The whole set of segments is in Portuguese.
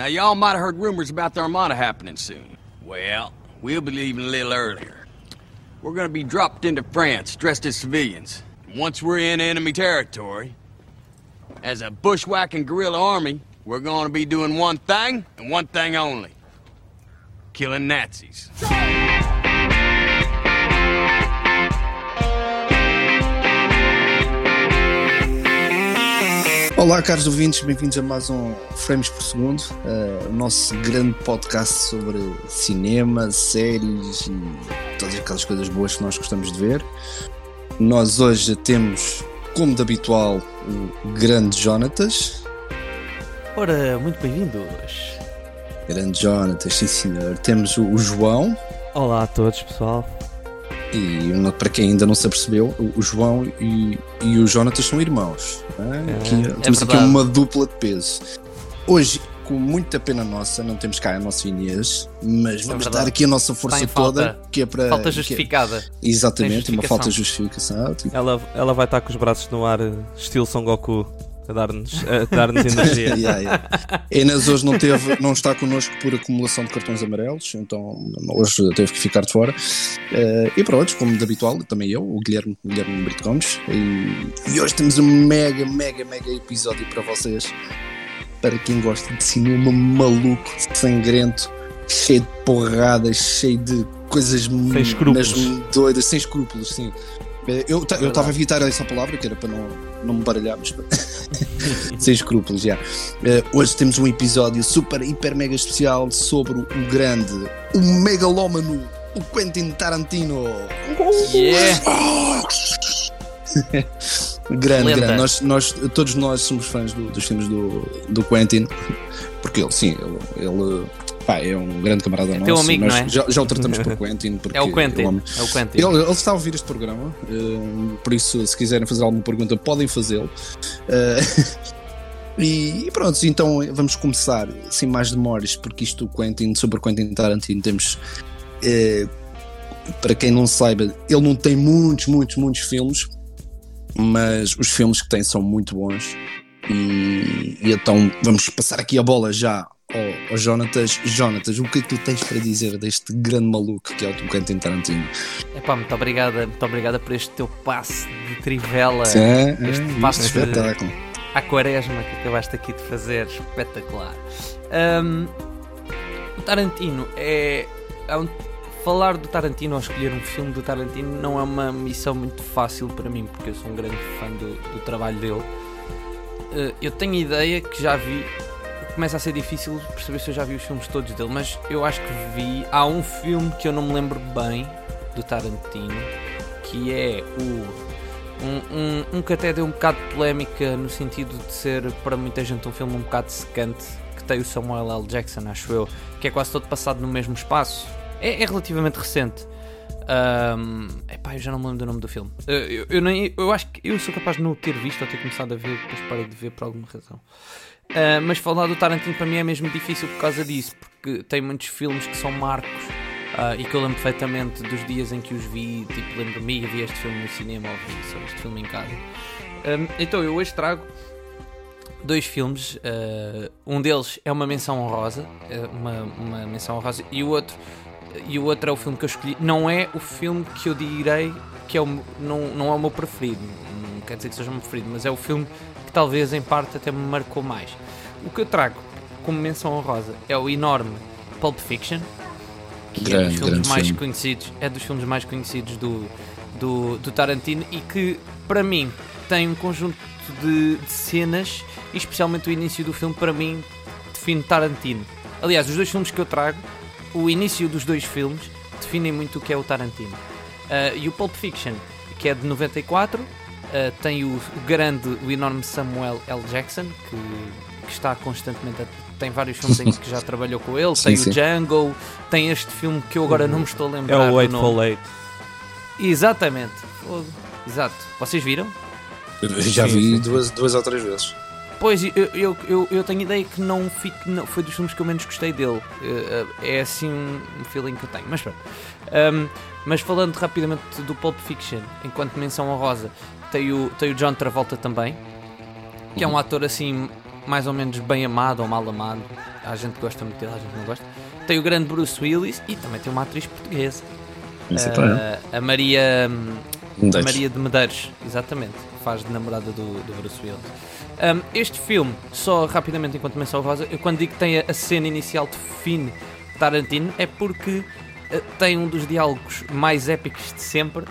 Now, y'all might have heard rumors about the Armada happening soon. Well, we'll be leaving a little earlier. We're gonna be dropped into France dressed as civilians. Once we're in enemy territory, as a bushwhacking guerrilla army, we're gonna be doing one thing and one thing only killing Nazis. Olá, caros ouvintes, bem-vindos a mais um Frames por Segundo, uh, o nosso grande podcast sobre cinema, séries e todas aquelas coisas boas que nós gostamos de ver. Nós hoje temos, como de habitual, o grande Jonatas. Ora, muito bem-vindos. Grande Jonatas, sim senhor. Temos o, o João. Olá a todos, pessoal. E para quem ainda não se apercebeu, o, João e, e o Jonatas são irmãos. não é? É, Aqui- é temos aqui uma dupla de peso. Hoje, com muita pena nossa, não temos cá a nossa Inês, mas vamos verdade. dar aqui a nossa força em falta. toda, que é para. Falta que é- justificada. exatamente, uma falta de justificação. Ela, ela vai estar com os braços no ar, estilo Son Goku, a dar-nos dar-nos energia. Yeah, yeah. Inês hoje não, teve, não está connosco por acumulação de cartões amarelos, então hoje teve que ficar de fora. Eh, e pronto, como de habitual, também eu, o Guilherme, Guilherme Brito Gomes, e, e hoje temos um mega, mega, mega episódio para vocês. Para quem gosta de cinema maluco, sangrento, cheio de porradas, cheio de coisas Sem escrúpulos. doidas, sem escrúpulos, sim. Eh, Eu eu estava a evitar essa palavra, que era para não, não me baralhar, mas sem escrúpulos, já. Eh, hoje temos um episódio super, hiper, mega especial sobre o grande, o megalómano, o Quentin Tarantino. Yeah! Grande, Lenda. grande. Nós, nós, todos nós somos fãs do- dos filmes do, do Quentin, porque ele, sim, ele, ele pá, é um grande camarada nosso. teu amigo, não é? Já, já o tratamos por Quentin. Porque É o Quentin. homem- É o Quentin. Ele, ele está a ouvir este programa, eh, por isso, se quiserem fazer alguma pergunta, podem fazê-lo. Eh, e, e pronto, então vamos começar sem mais demoras, porque isto, o Quentin, sobre o Quentin Tarantino, temos. eh, para quem não saiba, ele não tem muitos, muitos, muitos filmes, mas os filmes que tem são muito bons. E, e então vamos passar aqui a bola já ao, ao Jonatas. Jonatas, o que é que tu tens para dizer deste grande maluco que é o Quentin Tarantino? Epá, muito obrigada, muito obrigada por este teu passe de trivela É, este é, passo isto de- à quaresma que acabaste aqui de fazer. Espetacular. Ahm, o Tarantino é. é um- falar do Tarantino ou escolher um filme do Tarantino não é uma missão muito fácil para mim, porque eu sou um grande fã do, do trabalho dele. Eh, eu tenho a ideia que já vi. Começa a ser difícil perceber se eu já vi os filmes todos dele, mas eu acho que vi. Há um filme que eu não me lembro bem do Tarantino, que é o um, um, um que até deu um bocado de polémica no sentido de ser para muita gente um filme um bocado secante que tem o Samuel L. Jackson, acho eu, que é quase todo passado no mesmo espaço. É, é relativamente recente. Ahm, epá, eu já não me lembro do nome do filme. Eu, eu, eu nem, eu acho que eu sou capaz de não o ter visto ou ter começado a ver, depois parei de ver por alguma razão. Ah, mas falar do Tarantino para mim é mesmo difícil por causa disso, porque tem muitos filmes que são marcos ah, e que eu lembro perfeitamente dos dias em que os vi. Tipo, lembro-me, vi este filme no cinema ou vi só este filme em casa. Ahm, então, eu hoje trago dois filmes. ah, um deles é uma menção honrosa, é uma, uma menção honrosa, e o outro. E o outro é o filme que eu escolhi. Não é o filme que eu direi que é o, não, não é o meu preferido. Não quer dizer que seja o meu preferido, mas é o filme que talvez em parte até me marcou mais. O que eu trago como menção honrosa é o enorme Pulp Fiction, que é Grande, dos filmes mais filme. conhecidos, é dos filmes mais conhecidos do, do, do Tarantino e que para mim tem um conjunto de, de cenas, e especialmente o início do filme, para mim define Tarantino. Aliás, os dois filmes que eu trago, o início dos dois filmes definem muito o que é o Tarantino. Ah, e o Pulp Fiction, que é de 94, ah, tem o, o grande, o enorme Samuel L. Jackson, que, que está constantemente a, tem vários filmes em que já trabalhou com ele, Sim, tem sim. o Django, tem este filme que eu agora não me estou a É lembrar. o nome. for Eight. Exatamente. Fogo. Exato. Vocês viram? Eu Já Sim, vi sim. Duas, duas ou três vezes. Pois, eu, eu, eu, eu tenho ideia que não, fico, não foi dos filmes que eu menos gostei dele. Eh, eh, É assim um um feeling que eu tenho. Mas pronto. Ahm, mas falando rapidamente do Pulp Fiction, enquanto menção honrosa, tem o, tem o John Travolta também, que é um ator assim, mais ou menos bem amado ou mal amado. há gente que gosta muito dele, há gente que não gosta. Tem o grande Bruce Willis e também tem uma atriz portuguesa, é. ah, a Maria. A Medeiros. Maria de Medeiros, exatamente, faz de namorada do, do Bruce Willis. Um, este filme, só rapidamente enquanto menção rosa, eu quando digo que tem a, a cena inicial de fine Tarantino, é porque uh, tem um dos diálogos mais épicos de sempre,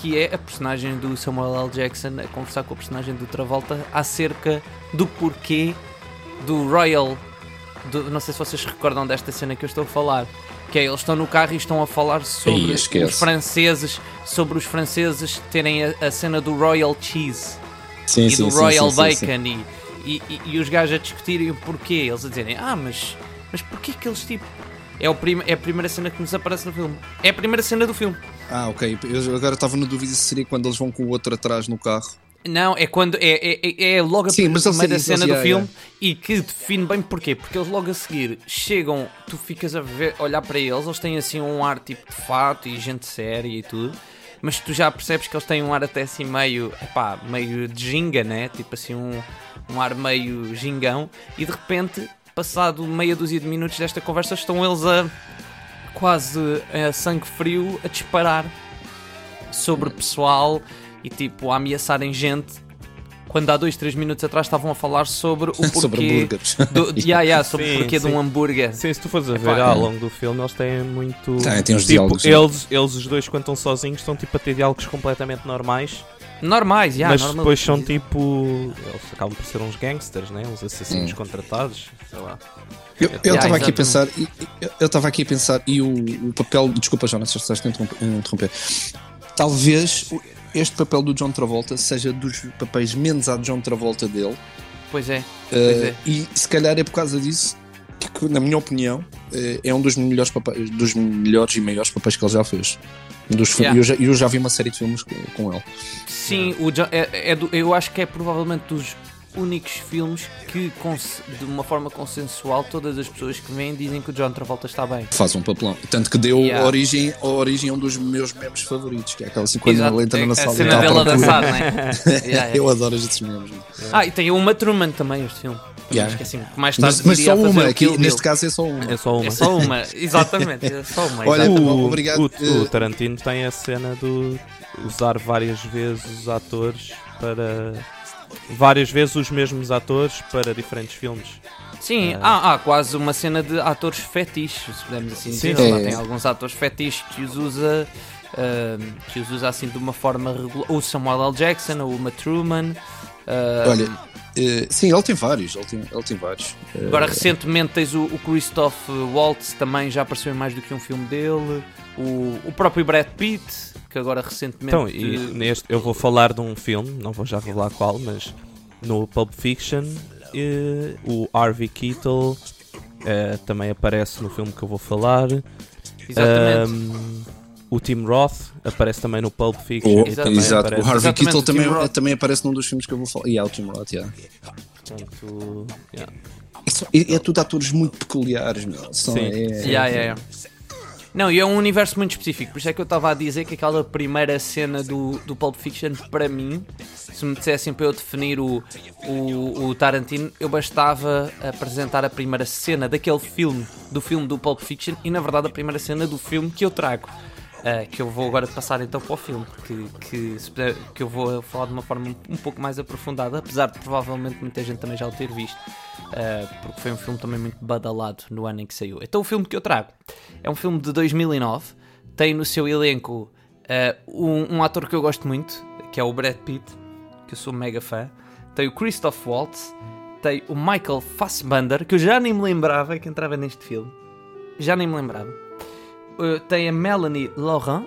que é a personagem do Samuel L. Jackson a conversar com a personagem do Travolta acerca do porquê do Royal. do- não sei se vocês recordam desta cena que eu estou a falar. Que é, eles estão no carro e estão a falar sobre esquece. os franceses, sobre os franceses terem a, a cena do Royal Cheese Sim, e sim, do sim, Royal. Bacon E, e, e- e os gajos a discutirem o porquê, eles a dizerem, ah, mas, mas porquê que eles tipo. É, o prim é a primeira cena que nos aparece no filme. É a primeira cena do filme. Ah, ok. Eu agora estava na dúvida se seria quando eles vão com o outro atrás no carro. Não, é quando. É, é, é- é logo a Sim, dizem, cena do filme e que define bem porquê. Porque eles logo a seguir chegam, tu ficas a ver, olhar para eles, eles têm assim um ar tipo de fato e gente séria e tudo. Mas tu já percebes que eles têm um ar até assim meio, epá, meio de ginga, né? Tipo assim, um, um ar meio gingão. E de repente, passado meia dúzia de minutos desta conversa, estão eles a quase a sangue frio a disparar sobre pessoal e tipo a ameaçarem gente quando há dois, três minutos atrás estavam a falar sobre o porquê Sobre hambúrgueres. do, yeah, yeah, sobre Sim, o porquê de sim. um hambúrguer. Sim, se tu fores a ver é. ao longo do filme, eles têm muito. Tem, tem uns tipo, diálogos? Eles, eles os dois, quando estão sozinhos, estão tipo a ter diálogos completamente normais. Normais, yeah, mas normal. depois são tipo. Eles acabam por ser uns gangsters, né? Uns assassinos Hum. contratados. Sei lá. Eu Yeah, estava aqui a pensar, eu estava aqui a pensar, e o, o papel, desculpa, Jonas, se estás a interromper. Talvez este papel do John Travolta seja dos papéis menos a John Travolta dele, Pois é, pois Uh, é. e se calhar é por causa disso que, na minha opinião, uh, é um dos melhores, papéis, dos melhores e maiores papéis que ele já fez. Dos Yeah. eu, já, eu já vi uma série de filmes com, com ele. Sim, o John- é, é do- eu acho que é provavelmente dos únicos filmes que, de uma forma consensual, todas as pessoas que vêm dizem que o John Travolta está bem. Faz um papelão. Tanto que deu Yeah. origem, a origem a um dos meus memes favoritos, que é aquela assim quando ele entra é na a sala e cena está à dele a procura. dançar, né? Yeah, yeah. Eu adoro estes memes. Ah, e tem o Uma Truman também, este filme. Yeah. Acho que assim, mais tarde Mas, mas só uma, o aqui, neste caso é só uma. É só uma. É só uma, exatamente, é só uma. Olha, exato. bom, obrigado. O, Eh, o Tarantino tem a cena de usar várias vezes os atores para. Várias vezes os mesmos atores para diferentes filmes. Sim, É. há, há quase uma cena de atores fetiches, se podemos assim Sim, dizer. sim. Lá É. tem alguns atores fetiches que os usa, ahm, que os usa assim de uma forma regular. O Samuel L. Jackson, o Uma Truman. ahm, Olha, eh, sim, ele tem vários. Ele tem, ele tem vários. Eh, Agora recentemente tens o, o Christoph Waltz, também já apareceu em mais do que um filme dele. O, o próprio Brad Pitt, que agora recentemente. Então, e neste, eu vou falar de um filme, não vou já revelar qual, mas no Pulp Fiction eh, o Harvey Keitel eh, também aparece no filme que eu vou falar. Exatamente. Ahm, o Tim Roth aparece também no Pulp Fiction. o- e Exato. também exato. aparece- O Harvey Keitel também, também aparece num dos filmes que eu vou falar. E yeah, o Tim Roth, yeah. Portanto, yeah. É, só- é- é tudo atores muito peculiares, meu. São, Sim. é- Yeah, yeah, yeah. Não, e é um universo muito específico, por isso é que eu estava a dizer que aquela primeira cena do, do Pulp Fiction, para mim, se me dissessem para eu definir o, o, o Tarantino, eu bastava apresentar a primeira cena daquele filme, do filme do Pulp Fiction, e na verdade a primeira cena do filme que eu trago. Ah, que eu vou agora passar então para o filme, que, que, que eu vou falar de uma forma um, um pouco mais aprofundada, apesar de provavelmente muita gente também já o ter visto. Uh, porque foi um filme também muito badalado no ano em que saiu. Então, o filme que eu trago é um filme de 2009, tem no seu elenco uh, um, um ator que eu gosto muito, que é o Brad Pitt, que eu sou mega fã, tem o Christoph Waltz, tem o Michael Fassbender, que eu já nem me lembrava que entrava neste filme, já nem me lembrava, Uh, tem a Melanie Laurent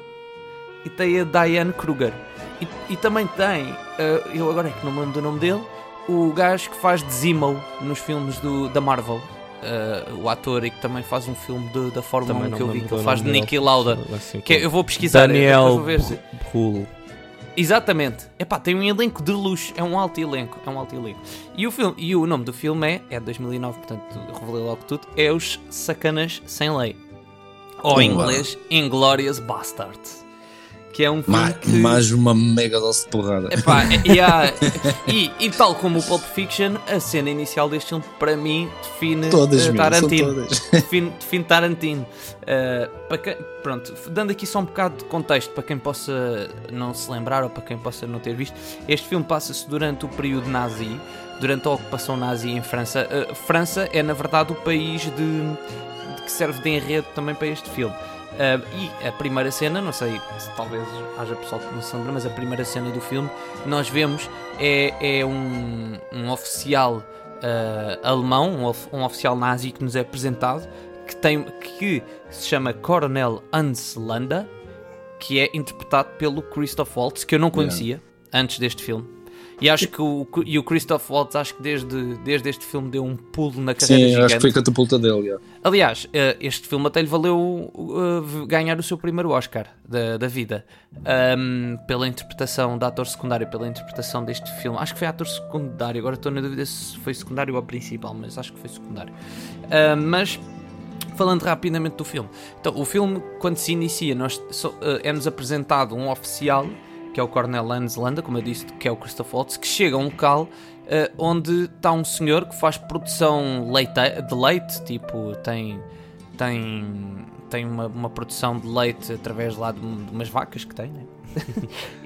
e tem a Diane Kruger. E, e também tem, uh, eu agora é que não me lembro do nome dele, o gajo que faz de Zemo nos filmes do, da Marvel. Uh, o ator e que também faz um filme de- da Fórmula Também 1 não que eu vi, que ele faz de dele. Lauda. Assim Que é- eu vou pesquisar, Daniel vou ver se- Brühl. Exatamente. Epá, tem um elenco de luxo, é um alto elenco, é um alto elenco. E o, filme, e o nome do filme é, é de 2009, portanto revelei logo tudo, é Os Sacanas Sem Lei. Ou em inglês, Inglorious Bastards. que é um filme Mais, que... mais uma mega dose de porrada. Epá, e, há- e, e tal como o Pulp Fiction, a cena inicial deste filme, para mim, define Todas, eh, Tarantino. Define, define Tarantino. Eh, para quem- pronto, dando aqui só um bocado de contexto para quem possa não se lembrar ou para quem possa não ter visto, este filme passa-se durante o período nazi, durante a ocupação nazi em França. Eh, França é, na verdade, o país de que serve de enredo também para este filme. Uh, e a primeira cena, não sei se talvez haja pessoal que não se lembra, mas a primeira cena do filme nós vemos é, é um, um oficial uh, alemão, um, of- um oficial nazi que nos é apresentado, que, tem, que se chama Coronel Hans Landa, que é interpretado pelo Christoph Waltz, que eu não conhecia antes deste filme. E acho que o, e o Christoph Waltz, acho que desde, desde este filme deu um pulo na carreira Sim, gigante. acho que foi a catapulta dele. Aliás, eh, este filme até lhe valeu uh, ganhar o seu primeiro Oscar da, da vida Ahm, pela interpretação da ator secundário, pela interpretação deste filme. Acho que foi ator secundário, agora estou na dúvida se foi secundário ou principal, mas acho que foi secundário. Mas falando rapidamente do filme, então o filme, quando se inicia, nós eh, é-nos apresentado um oficial que é o Coronel Hans Landa, como eu disse, que é o Christoph Waltz, que chega a um local eh, onde está um senhor que faz produção leite, de leite, tipo, tem, tem, tem uma, uma produção de leite através lá de, de umas vacas que tem, né?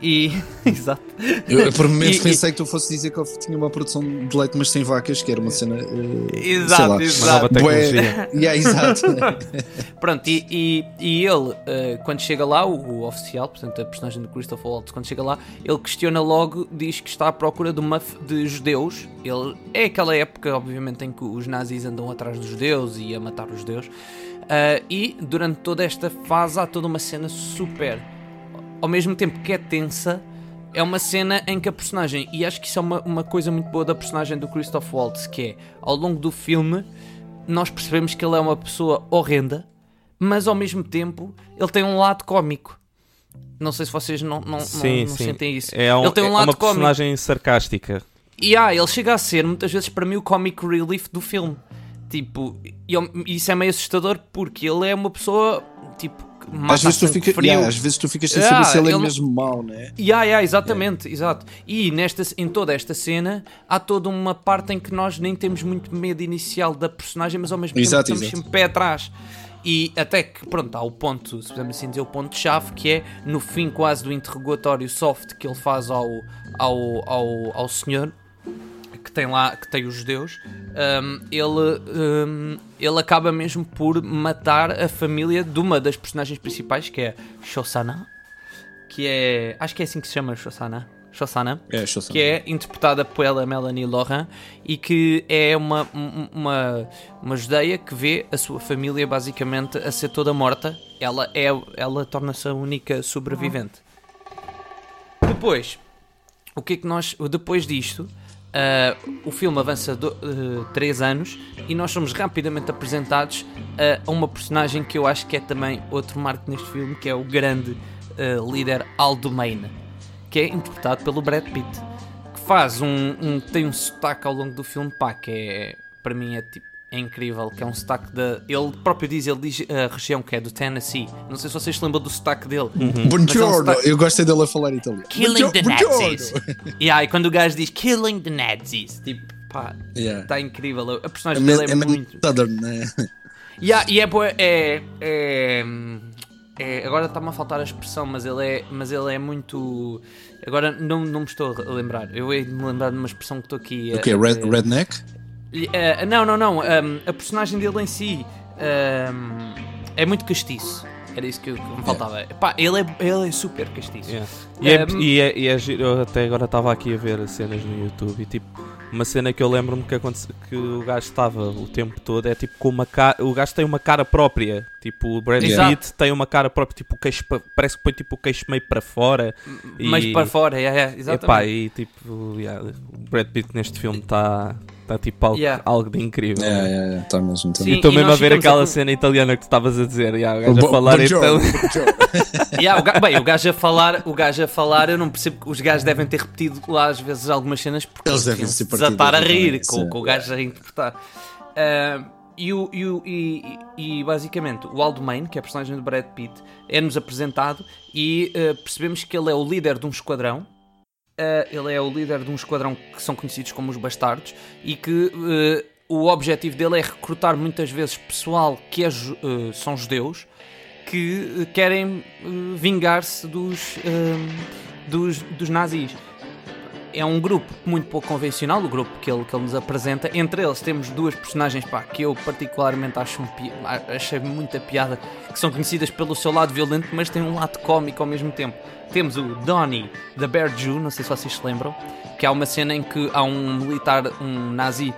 E, exato. Eu, eu por momentos E- pensei que tu fosse dizer que ele tinha uma produção de leite, mas sem vacas, que era uma cena. sei Exato, exato. bué-. Yeah, exato. Pronto, e, e, e ele, eh, quando chega lá, o, o oficial, portanto, a personagem do Christopher Waltz, quando chega lá, ele questiona logo, diz que está à procura de, uma, de judeus. Ele, é aquela época, obviamente, em que os nazis andam atrás dos judeus e a matar os judeus. Ah, e durante toda esta fase há toda uma cena super. Ao mesmo tempo que é tensa, é uma cena em que a personagem, e acho que isso é uma, uma coisa muito boa da personagem do Christoph Waltz, que é ao longo do filme nós percebemos que ele é uma pessoa horrenda, mas ao mesmo tempo ele tem um lado cómico. Não sei se vocês não, não, não- Sim, não sim. sentem isso. É, um- ele tem um é lado uma cómico. personagem sarcástica. E ah, ele chega a ser muitas vezes para mim o comic relief do filme. Tipo, e isso é meio assustador porque ele é uma pessoa tipo Às vezes, tu fica, frio. yeah, às vezes tu ficas sem Ah, saber se ele é ele- mesmo mau, né? Ya, ya, exatamente, exato. E nesta, em toda esta cena há toda uma parte em que nós nem temos muito medo inicial da personagem, mas ao mesmo tempo Exato, estamos exato. sempre pé atrás. E até que, pronto, há o ponto, se podemos assim dizer, o ponto-chave, que é no fim quase do interrogatório soft que ele faz ao, ao, ao, ao senhor, que tem lá, que tem os judeus, hum, ele, hum, ele acaba mesmo por matar a família de uma das personagens principais, que é Shosanna, que é, acho que é assim que se chama Shosanna, Shosanna, É, só- que é interpretada pela Melanie Laurent e que é uma, um- uma, uma judeia que vê a sua família basicamente a ser toda morta. Ela, é, ela torna-se a única sobrevivente. Depois, o que é que nós. Depois disto, ah, o filme avança 3 anos e nós somos rapidamente apresentados a uma personagem que eu acho que é também outro marco neste filme, que é o grande ah, líder Aldo Maine, que é interpretado pelo Brad Pitt, que faz um, um- tem um sotaque ao longo do filme, pá, que é para mim é tipo é incrível, que é um sotaque da. Ele próprio diz, ele diz a região que é do Tennessee. Não sei se vocês se lembram do sotaque dele. Buongiorno! Mas é um Eu gostei dele a falar italiano. Killing the Buongiorno! Nazis. yeah, e quando o gajo diz Killing the Nazis, tipo, pá, Yeah. está incrível. A É personagem meio dele é, é muito. southern, né? Yeah, e é, boa- é, é, é- Agora está-me a faltar a expressão, mas ele é, mas ele é muito. Agora não, não me estou a lembrar. Eu hei de me lembrar de uma expressão que estou aqui. O quê? Red, eh, redneck? Eh, não, não, não. um, a personagem dele em si um, é muito castiço. Era isso que, que me faltava. Pá, ele, é, ele é super castiço. Yeah. E, é, Um, e, é, e é giro, eu até agora estava aqui a ver cenas no YouTube e tipo, uma cena que eu lembro-me que, que o gajo estava o tempo todo é tipo com uma cara. O gajo tem uma cara própria. Tipo, o Brad. Pitt tem uma cara própria, tipo, queixo pa- parece que põe tipo o queixo meio para fora. E- Mas para fora, é, é, exatamente. Epá, e tipo, yeah, o Brad Pitt neste filme está tá, tipo algo, Yeah. algo de incrível. É, é, é, tá mesmo. Tá Sim. E estou mesmo a ver aquela a- cena italiana que tu estavas a dizer, yeah, o gajo Bo- a falar então. Yeah, o ga- bem, o gajo a falar, o gajo a falar, eu não percebo que os gajos devem ter repetido lá às vezes algumas cenas porque Eles devem se desatar a rir com, com o gajo a interpretar. Ah, e, o, e, o- e- e- basicamente o Aldo Main, que é a personagem do Brad Pitt, é-nos apresentado e eh, percebemos que ele é o líder de um esquadrão. Eh, ele é o líder de um esquadrão que são conhecidos como os Bastardos e que eh, o objetivo dele é recrutar muitas vezes pessoal que é eh, são judeus que querem vingar-se dos, dos, dos nazis é um grupo muito pouco convencional, o grupo que ele, que ele nos apresenta. Entre eles temos duas personagens pá, que eu particularmente acho um pi- achei muita piada, que são conhecidas pelo seu lado violento, mas têm um lado cómico ao mesmo tempo. Temos o Donnie da Bear Jew, não sei se vocês se lembram, que há uma cena em que há um militar, um nazi,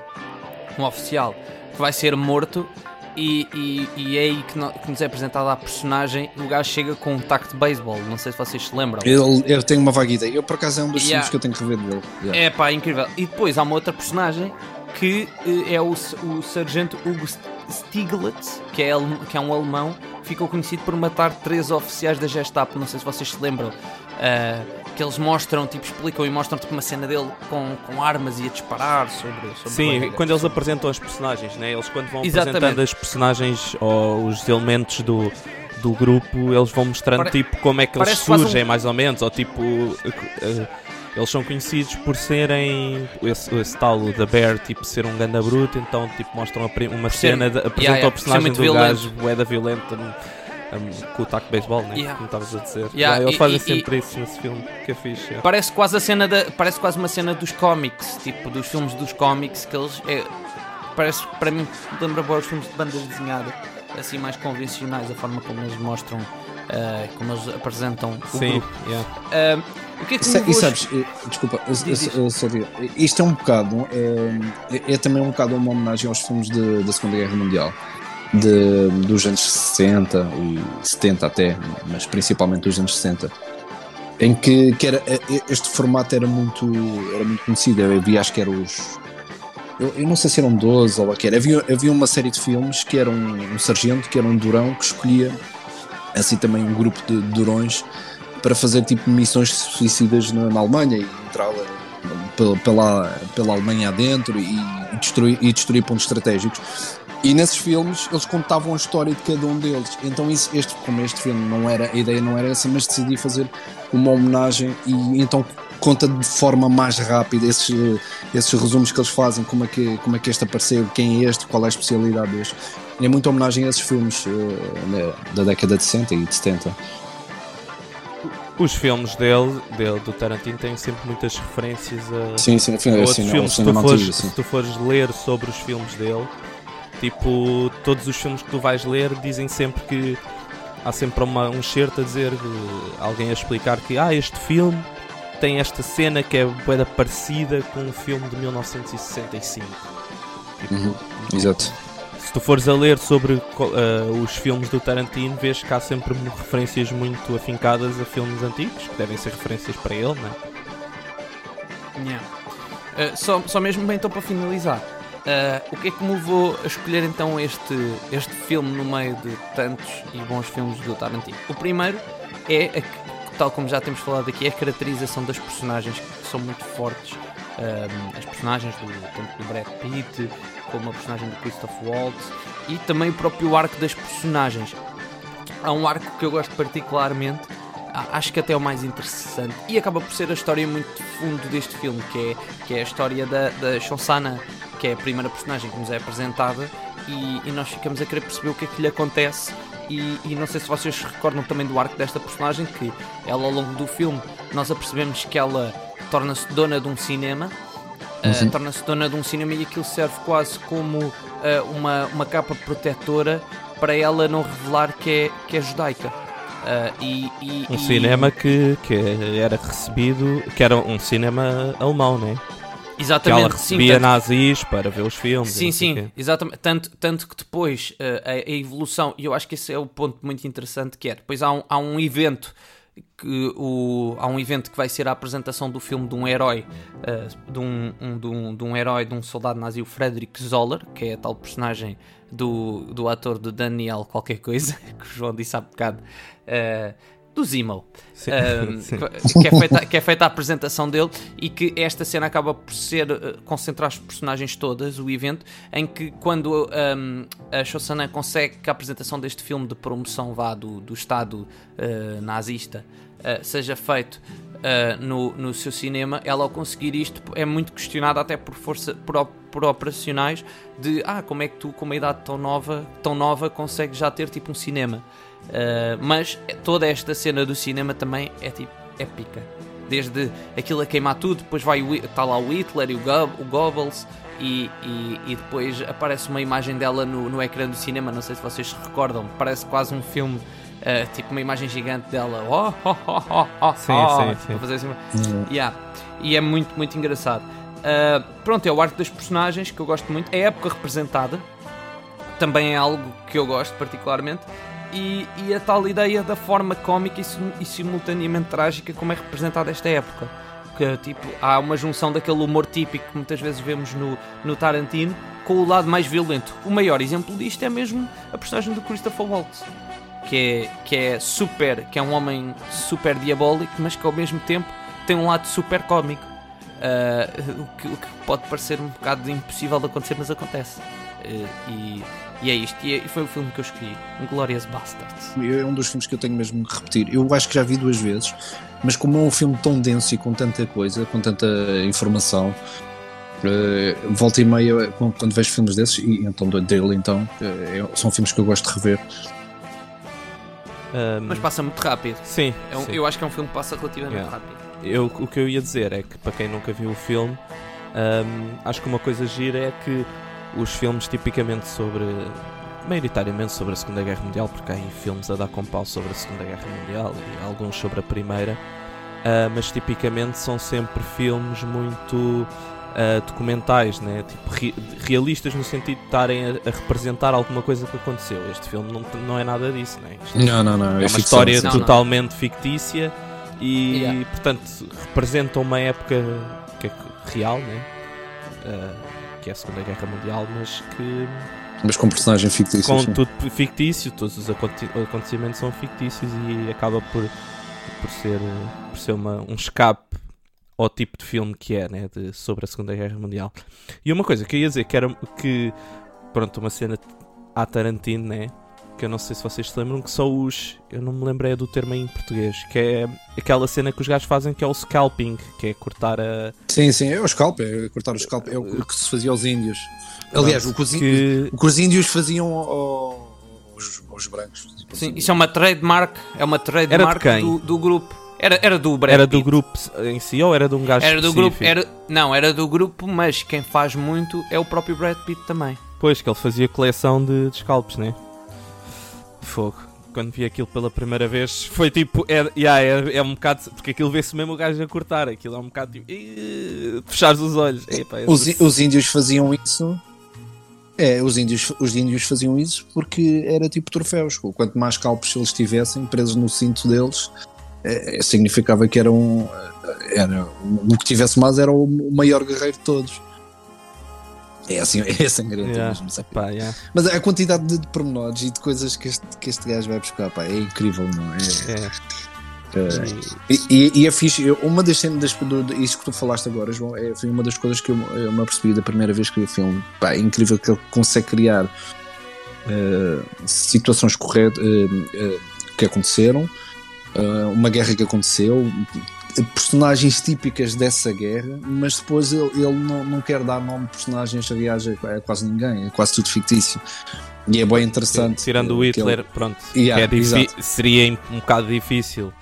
um oficial, que vai ser morto. E, e- e é aí que, no- que nos é apresentada a personagem. O gajo chega com um taco de beisebol. Não sei se vocês se lembram. Ele, eu tenho uma vaga ideia. Eu, por acaso, é um dos Yeah. filmes que eu tenho que rever dele. Yeah. É pá, incrível. E depois há uma outra personagem que eh, é o, o Sargento Hugo St- Stieglitz, que é, que é um alemão ficou conhecido por matar três oficiais da Gestapo. Não sei se vocês se lembram. ah, que eles mostram, tipo, explicam e mostram tipo, uma cena dele com, com armas e a disparar sobre. sobre Sim, colegas. quando eles apresentam as personagens, né? eles quando vão Exatamente. apresentando as personagens ou os elementos do, do grupo, eles vão mostrando Pare- tipo como é que eles parece quase surgem, um- mais ou menos, ou tipo. eh, eh, eles são conhecidos por serem esse, esse tal The Bear, tipo ser um ganda bruto, então tipo mostram uma cena, de, apresentam yeah, yeah, o personagem do muito gajo boeda violento um, um, com o taco de beisebol, né? Yeah. Como estavas a dizer. Yeah, Yeah, eles e- fazem e- sempre isso nesse filme, que é fixe. yeah. Parece quase a cena da, parece quase uma cena dos cómics, tipo dos filmes dos cómics que eles é, parece para mim lembra bem os filmes de bandas desenhadas, assim mais convencionais, a forma como eles mostram, ah, como eles apresentam o Sim, grupo. yeah. Ah, o que é que E sabes, eh, desculpa, eu, Diz, só digo, isto é um bocado, eh, é, é também um bocado uma homenagem aos filmes de- da Segunda Guerra Mundial, de- dos anos 60 e 70 até, mas principalmente dos anos 60, em que, que era, eh, este formato era muito, era muito conhecido, eu havia, acho que eram os... Eu, eu não sei se eram 12 ou o que era, havia, havia uma série de filmes que era um, um sargento, que era um durão, que escolhia assim também um grupo de durões para fazer tipo missões suicidas na, na Alemanha e entrar eh, pela, pela, pela Alemanha adentro e, e destruir, e destruir pontos estratégicos. E nesses filmes eles contavam a história de cada um deles. Então, isso, este, como este filme não era, a ideia não era essa, mas decidi fazer uma homenagem e então conta de forma mais rápida esses, eh, esses resumos que eles fazem, como é, que, como é que este apareceu, quem é este, qual é a especialidade deste. É muito homenagem a esses filmes eh, né, da década de 60 e de 70. Os filmes dele, dele, do Tarantino, têm sempre muitas referências a Sim, sim, sim, outros assim, filmes. Se tu, fores, antigo, sim. se tu fores ler sobre os filmes dele, tipo, todos os filmes que tu vais ler dizem sempre que há sempre uma, um certo a dizer, alguém a explicar que ah, este filme tem esta cena que é bué parecida com um filme de 1965. Tipo, Uhum, Exato. se tu fores a ler sobre ah, os filmes do Tarantino, vês que há sempre referências muito afincadas a filmes antigos, que devem ser referências para ele, né? Yeah. Uh, só, só mesmo bem então para finalizar. Uh, o que é que me levou a escolher então este, este filme no meio de tantos e bons filmes do Tarantino? O primeiro é, a tal como já temos falado aqui, é a caracterização das personagens que são muito fortes. Um, as personagens do, tanto do Brad Pitt como a personagem do Christoph Waltz e também o próprio arco das personagens. Há um arco que eu gosto particularmente acho que até é o mais interessante e acaba por ser a história muito de fundo deste filme, que é, que é a história da, da Shonsana, que é a primeira personagem que nos é apresentada e, e nós ficamos a querer perceber o que é que lhe acontece e, e não sei se vocês se recordam também do arco desta personagem, que ela ao longo do filme nós apercebemos que ela torna-se dona de um cinema Uh, torna-se dona de um cinema e aquilo serve quase como uh, uma, uma capa protetora para ela não revelar que é, que é judaica. Uh, e, e- Um cinema que, que era recebido, que era um cinema alemão, né? Que Exatamente, ela sim, recebia tanto- nazis para ver os filmes. Sim, sim, exatamente. Tanto, tanto que depois uh, a, a evolução, e eu acho que esse é o ponto muito interessante que é, depois há um, há um evento que o, há um evento que vai ser a apresentação do filme de um herói, uh, de, um, um- de, um, de um herói, de um soldado nazi, o Frederick Zoller, que é a tal personagem do, do ator do Daniel qualquer coisa, que o João disse há bocado, uh, do Zemo. Sim. Um, Sim. que, é feita, que é feita a apresentação dele e que esta cena acaba por ser uh, concentrar as personagens todas, o evento, em que quando um, a Shosanna consegue que a apresentação deste filme de promoção vá do, do Estado uh, nazista uh, seja feito uh, no, no seu cinema, ela ao conseguir isto é muito questionada até por força por, por operacionais de ah, como é que tu com uma idade tão nova, tão nova consegues já ter tipo um cinema. Uh, mas toda esta cena do cinema também é tipo épica. Desde aquilo a queimar tudo, depois vai o, Hi- tá lá o Hitler e o, Gob, o Goebbels e, e, e depois aparece uma imagem dela no, no ecrã do cinema, não sei se vocês se recordam, parece quase um filme, uh, tipo uma imagem gigante dela. Oh, oh, oh, oh, oh, Sim, oh, sim, tipo, sim. fazer assim uma- Yeah. E é muito, muito engraçado. Uh, pronto, é o arco das personagens que eu gosto muito. É a época representada, também é algo que eu gosto particularmente. E, e a tal ideia da forma cómica e, e simultaneamente trágica como é representada esta época. Que tipo, há uma junção daquele humor típico que muitas vezes vemos no, no Tarantino com o lado mais violento. O maior exemplo disto é mesmo a personagem do Christopher Waltz. Que é, que é super, que é um homem super diabólico, mas que ao mesmo tempo tem um lado super cómico. Ah, o, que, o que pode parecer um bocado impossível de acontecer, mas acontece. Ah, e, e é isto. E, é- e foi o filme que eu escolhi: Glorious Bastards. É um dos filmes que eu tenho mesmo de repetir. Eu acho que já vi duas vezes, mas como é um filme tão denso e com tanta coisa, com tanta informação, eh, volta e meia, quando quando vejo filmes desses, e então do- dele, então, é- são filmes que eu gosto de rever. Um, Mas passa muito rápido. sim, É um- sim. eu acho que é um filme que passa relativamente Yeah. rápido. Eu, o que eu ia dizer é que, para quem nunca viu o filme, hum, acho que uma coisa gira é que os filmes tipicamente sobre. maioritariamente sobre a Segunda Guerra Mundial, porque há aí filmes a dar com pau sobre a Segunda Guerra Mundial e alguns sobre a Primeira, ah, mas tipicamente são sempre filmes muito ah, documentais, né? tipo, re- realistas no sentido de estarem a, a representar alguma coisa que aconteceu. Este filme não, não é nada disso, né? Isto Não, não, não. é uma ficção, história. Não, não. totalmente fictícia e, Yeah. portanto, representa uma época que é real, né? Uh, que é a Segunda Guerra Mundial, mas que Mas com personagem fictício. com sim. tudo fictício, todos os aconte- acontecimentos são fictícios e acaba por, por ser, por ser uma, um escape ao tipo de filme que é, né? De, sobre a Segunda Guerra Mundial. E uma coisa que eu ia dizer que era que, pronto, uma cena à Tarantino, né? Que eu não sei se vocês se lembram, que são os. Eu não me lembrei do termo em português, que é aquela cena que os gajos fazem que é o scalping, que é cortar a. Sim, sim, é o scalp, é cortar o scalp, é o que se fazia aos índios. Aliás, o que os, índios, que, o que os índios faziam ao- aos, aos brancos. Sim, isso é uma trademark, é uma trademark quem? do, do grupo. Era, era do Brad era do grupo em si ou era de um gajo Era do grupo, era, não, era do grupo, mas quem faz muito é o próprio Brad Pitt também. Pois, que ele fazia coleção de, de scalpes, né? Fogo. Quando vi aquilo pela primeira vez, foi tipo. É, yeah, é, é um bocado. Porque aquilo vê-se mesmo o gajo a cortar. Aquilo é um bocado tipo. Fechares os olhos. Epá, Os, esse- os índios faziam isso. É, os índios, os índios faziam isso porque era tipo troféus. Quanto mais calpos eles tivessem presos no cinto deles, é, significava que eram. Era, o que tivesse mais era o maior guerreiro de todos. É assim, é sangrento Yeah. mesmo. sabe? Pá, yeah. Mas a quantidade de, de pormenores e de coisas que este, que este gajo vai buscar, pá, é incrível, não é? É. É. E, e, e é fixe, uma das cenas, isso que tu falaste agora, João, é, foi uma das coisas que eu, eu me apercebi da primeira vez que vi o filme. Pá, é incrível que ele consegue criar eh, situações corretas eh, que aconteceram, uma guerra que aconteceu, personagens típicas dessa guerra, mas depois ele, ele não, não quer dar nome de personagens, aliás, a, a quase ninguém, é quase tudo fictício. E é bem interessante. Tirando o eh, Hitler, ele- pronto. Yeah, é difi- exato. seria um bocado difícil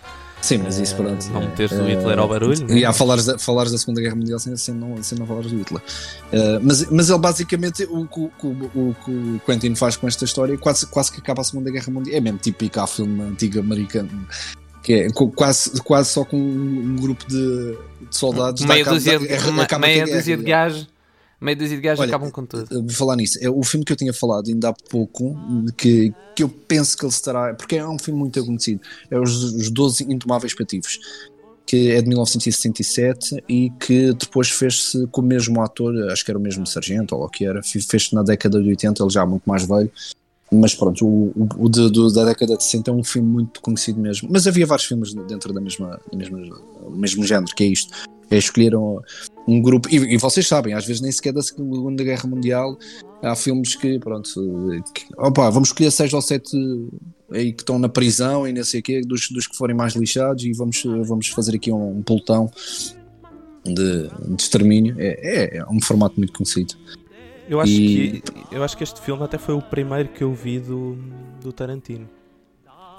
Sim, mas isso eh, pronto. não é, meteres o é, Hitler ao barulho. né? E há falares da, falares da Segunda Guerra Mundial sem, sem, não, sem não falares do Hitler. Uh, mas, mas ele basicamente, o, que o- o Quentin faz com esta história, quase, quase que acaba a Segunda Guerra Mundial. É mesmo típico ao filme antigo americano, que é quase, quase só com um, grupo de, de soldados. Meia dúzia de, meia dúzia de gajos, meia dúzia de gajos Olha, acabam com tudo. Vou falar nisso. É o filme que eu tinha falado ainda há pouco, que, que eu penso que ele estará. Porque é um filme muito conhecido. É Os, os 12 Intomáveis Pativos, que é de 1967 e que depois fez-se com o mesmo ator, acho que era o mesmo Sargento ou o que era, fe- fez-se na década de 80, ele já muito mais velho. Mas pronto, o, o, o de- do- da década de 60 é um filme muito conhecido mesmo. Mas havia vários filmes dentro da mesma, da mesma, do mesmo género, que é isto. É, escolheram um grupo, e, e vocês sabem, às vezes nem sequer da Segunda Guerra Mundial, há filmes que, pronto, que, opa, vamos escolher seis ou sete aí que estão na prisão e não sei o quê, dos, dos que forem mais lixados, e vamos, vamos fazer aqui um, um pelotão de, de extermínio. É, é, é um formato muito conhecido. Eu acho, E- que, eu acho que este filme até foi o primeiro que eu vi do, do Tarantino.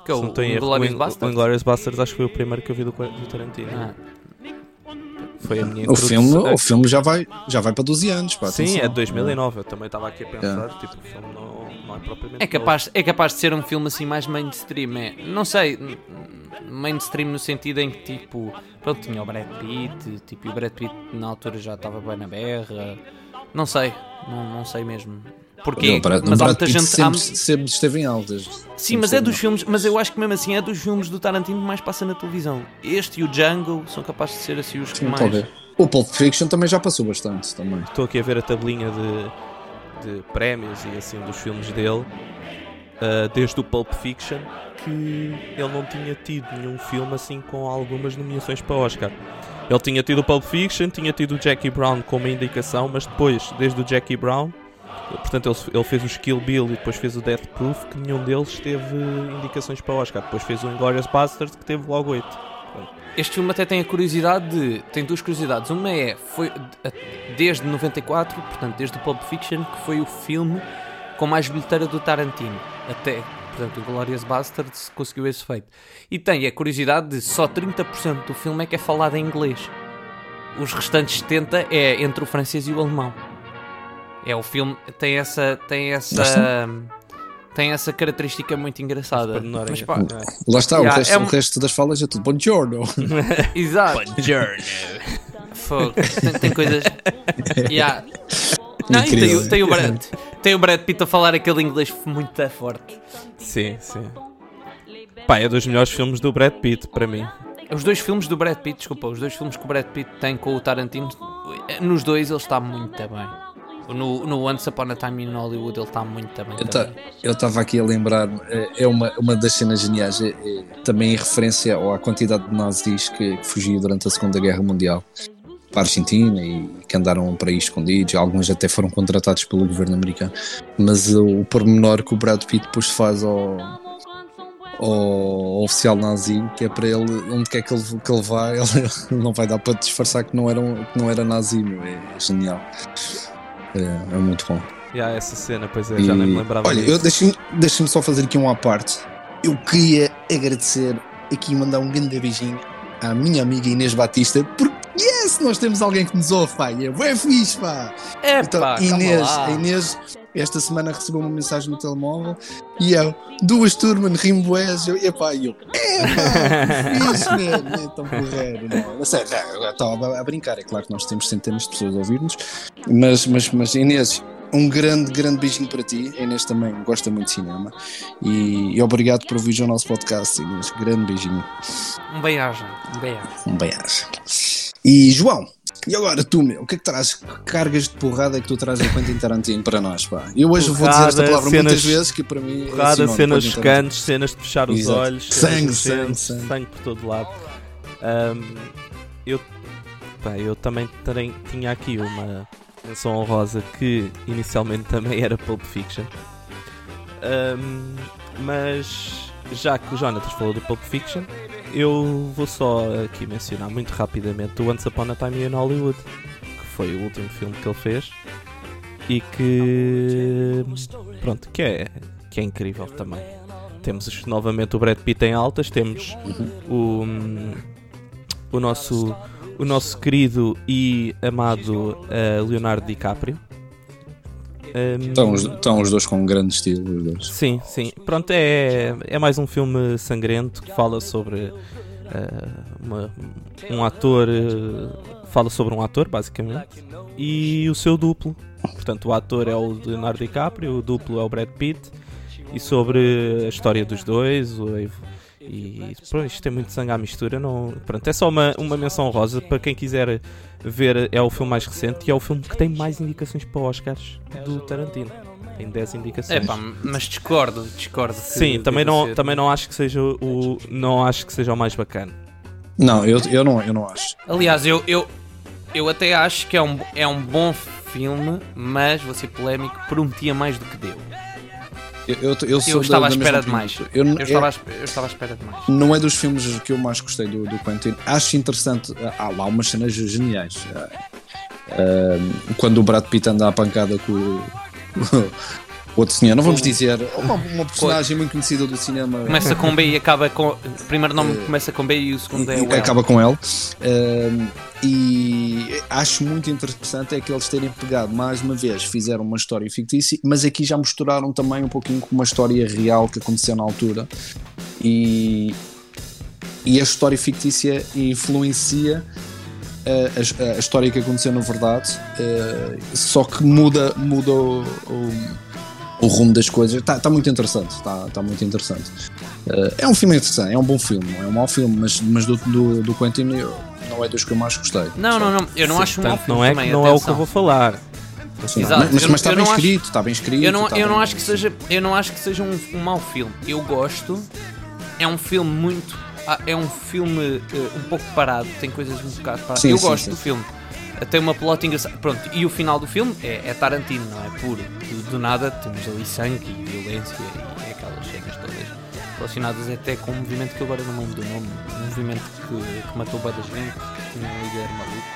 Que é Se o não em erro, Inglourious o Ing- Basterds? O Inglourious Basterds acho que foi o primeiro que eu vi do, do Tarantino. Ah, Foi a minha O filme, o filme já, vai, já vai para 12 anos. Pá, Sim, atenção. é de 2009. Eu também estava aqui a pensar. Tipo, o filme não, não é propriamente. É capaz, é capaz de ser um filme assim mais mainstream, é? Não sei, mainstream no sentido em que tipo, pronto, tinha o Brad Pitt, tipo, e o Brad Pitt na altura já estava bem na berra. Não sei, não, não sei mesmo. Porquê? Não, Brad- mas há muita gente. há- sempre, sempre esteve em altas. sim, mas é dos filmes, mas eu acho que mesmo assim é dos filmes do Tarantino que mais passa na televisão. Este e o Django são capazes de ser assim os que Sim, mais. talvez. O Pulp Fiction também já passou bastante. Também. Estou aqui a ver a tabelinha de, de prémios e assim dos filmes dele. ah, desde o Pulp Fiction, que ele não tinha tido nenhum filme assim com algumas nomeações para Oscar. Ele tinha tido o Pulp Fiction, tinha tido o Jackie Brown como indicação, mas depois, desde o Jackie Brown, portanto, ele, ele fez o Kill Bill e depois fez o Death Proof, que nenhum deles teve indicações para Oscar. Depois fez o Inglourious Basterds, que teve logo 8. Este filme até tem a curiosidade de. Tem duas curiosidades. Uma é. Foi desde 94, portanto, desde o Pulp Fiction, que foi o filme com mais bilheteira do Tarantino. Até. Portanto, o Glorious Bastards conseguiu esse feito. E tem a curiosidade de só 30% do filme é que é falado em inglês. Os restantes 70% é entre o francês e o alemão. É o filme. Tem essa. Tem essa. Tem essa característica muito engraçada. Mas pá, É. Lá está, Yeah, o, resto, é um- o resto das falas é tudo Buongiorno. exato. Fogo. Tem, tem coisas. Yeah. Não, e tem, Incrível. o- tem o Brad, tem o Brad Pitt a falar aquele inglês muito forte. Sim, sim. Pá, é dos melhores filmes do Brad Pitt, para mim. Os dois filmes do Brad Pitt, desculpa, os dois filmes que o Brad Pitt tem com o Tarantino, nos dois ele está muito bem. No, no Once Upon a Time in Hollywood ele está muito bem. Eu. Eu estava aqui a lembrar, é é uma, uma das cenas geniais, é, é também em referência à quantidade de nazis que, que fugiam durante a Segunda Guerra Mundial para a Argentina e que andaram para aí escondidos, alguns até foram contratados pelo governo americano. Mas o, pormenor que o Brad Pitt depois faz ao, ao oficial nazi, que é para ele, onde quer que ele, que ele vá, ele, não vai dar para disfarçar que não era, que não era nazi, meu, é, genial. É, é muito bom. E há essa cena, pois é, já nem me lembrava Olha, disso. deixa-me deixa só fazer aqui um à parte. Eu queria agradecer aqui e mandar um grande beijinho à minha amiga Inês Batista, porque yes, nós temos alguém que nos ouve, pá, e é bué fixe, pá. É Então, pá, Inês, a Inês esta semana recebeu uma mensagem no telemóvel e eu, duas turmas, rimboés, eu, epá, e eu, epá, fixe, mesmo, é tão porreiro, não. A sério, não, eu estava a brincar, é claro que nós temos centenas de pessoas a ouvir-nos, mas, mas, mas Inês, um grande, grande beijinho para ti. A Inês também gosta muito de cinema. E, e obrigado por ouvir o nosso podcast, Inês. Grande beijinho. Um bem-aja, um bem-aja. Um beijo. E João, e agora tu, meu, o que é que traz? Que cargas de porrada é que tu traz a Quentin Tarantino para nós, pá? Eu hoje vou dizer esta Porrada, palavra cenas- muitas vezes que para mim é Porrada, sinónimo, cenas chocantes, cenas de fechar os Exato. olhos, Sangue, sangue, sangue, sangue. por todo lado. Ahm, eu, pá, eu também terei- tinha aqui uma menção honrosa que inicialmente também era Pulp Fiction. Ahm, mas já que o Jonatas falou do Pulp Fiction, eu vou só aqui mencionar muito rapidamente o Once Upon a Time in Hollywood, que foi o último filme que ele fez e que pronto, que é, que é incrível também. Temos novamente o Brad Pitt em altas, temos o, o nosso o nosso querido e amado eh, Leonardo DiCaprio. Um, Estão os, estão os dois com um grande estilo, os dois. Sim, sim. Pronto, é, é mais um filme sangrento que fala sobre eh, uma- um ator. eh, fala sobre um ator, basicamente, e o seu duplo. Portanto, o ator é o Leonardo DiCaprio, o duplo é o Brad Pitt, e sobre a história dos dois. o- e pronto, isto tem muito sangue à mistura. Não, pronto, é só uma, uma menção rosa para quem quiser ver. É o filme mais recente e é o filme que tem mais indicações para Oscars do Tarantino. Tem 10 indicações. É pá, mas discordo, discordo. que Sim, também não, ser. também não acho que seja o não acho que seja o mais bacana. Não, eu, eu, não, eu não acho. Aliás, eu, eu, eu até acho que é um, é um bom filme, mas vou ser polémico, prometia mais do que deu. Eu, eu, eu Eu estava à espera mesma de mais. opinião. Eu, Eu, estava, eu estava à espera de mais. não é dos filmes que eu mais gostei do, do Quentin. Acho interessante. Há lá umas cenas geniais. Ah, ah, quando o Brad Pitt anda à pancada com o outro senhor. Não vamos dizer. Uma, uma personagem muito conhecida do cinema. Começa com B e acaba com. O primeiro nome começa com B e o segundo é o L. acaba com ele. Um, e acho muito interessante é que eles terem pegado mais uma vez, fizeram uma história fictícia, mas aqui já misturaram também um pouquinho com uma história real que aconteceu na altura. E, e a história fictícia influencia a, a- a história que aconteceu na verdade, eh, só que muda, muda o, o- o rumo das coisas. Está muito interessante. Está tá muito interessante. Eh, é um filme interessante, é um bom filme, não é um mau filme, mas, mas do, do, do Quentin eu- não é dos que eu mais gostei. Não, não, não. Eu não Sim, acho um mau filme não é, também, não é o que eu vou falar. Assim, Exato. Mas, mas está bem não acho- escrito, está bem escrito. Eu não, está eu não bem- acho que seja, eu não acho que seja um, um mau filme. Eu gosto. É um filme muito, ah, é um filme eh, um pouco parado. Tem coisas um bocado paradas. Sim, eu sim, gosto sim. do filme. Tem uma plot engraçada. Pronto, e o final do filme é, é Tarantino, não é puro. Do, do nada temos ali sangue e violência e é aquelas cenas todas relacionadas até com um movimento que agora não lembro do nome. Um movimento que, que matou bem da gente, que tinha um líder maluco.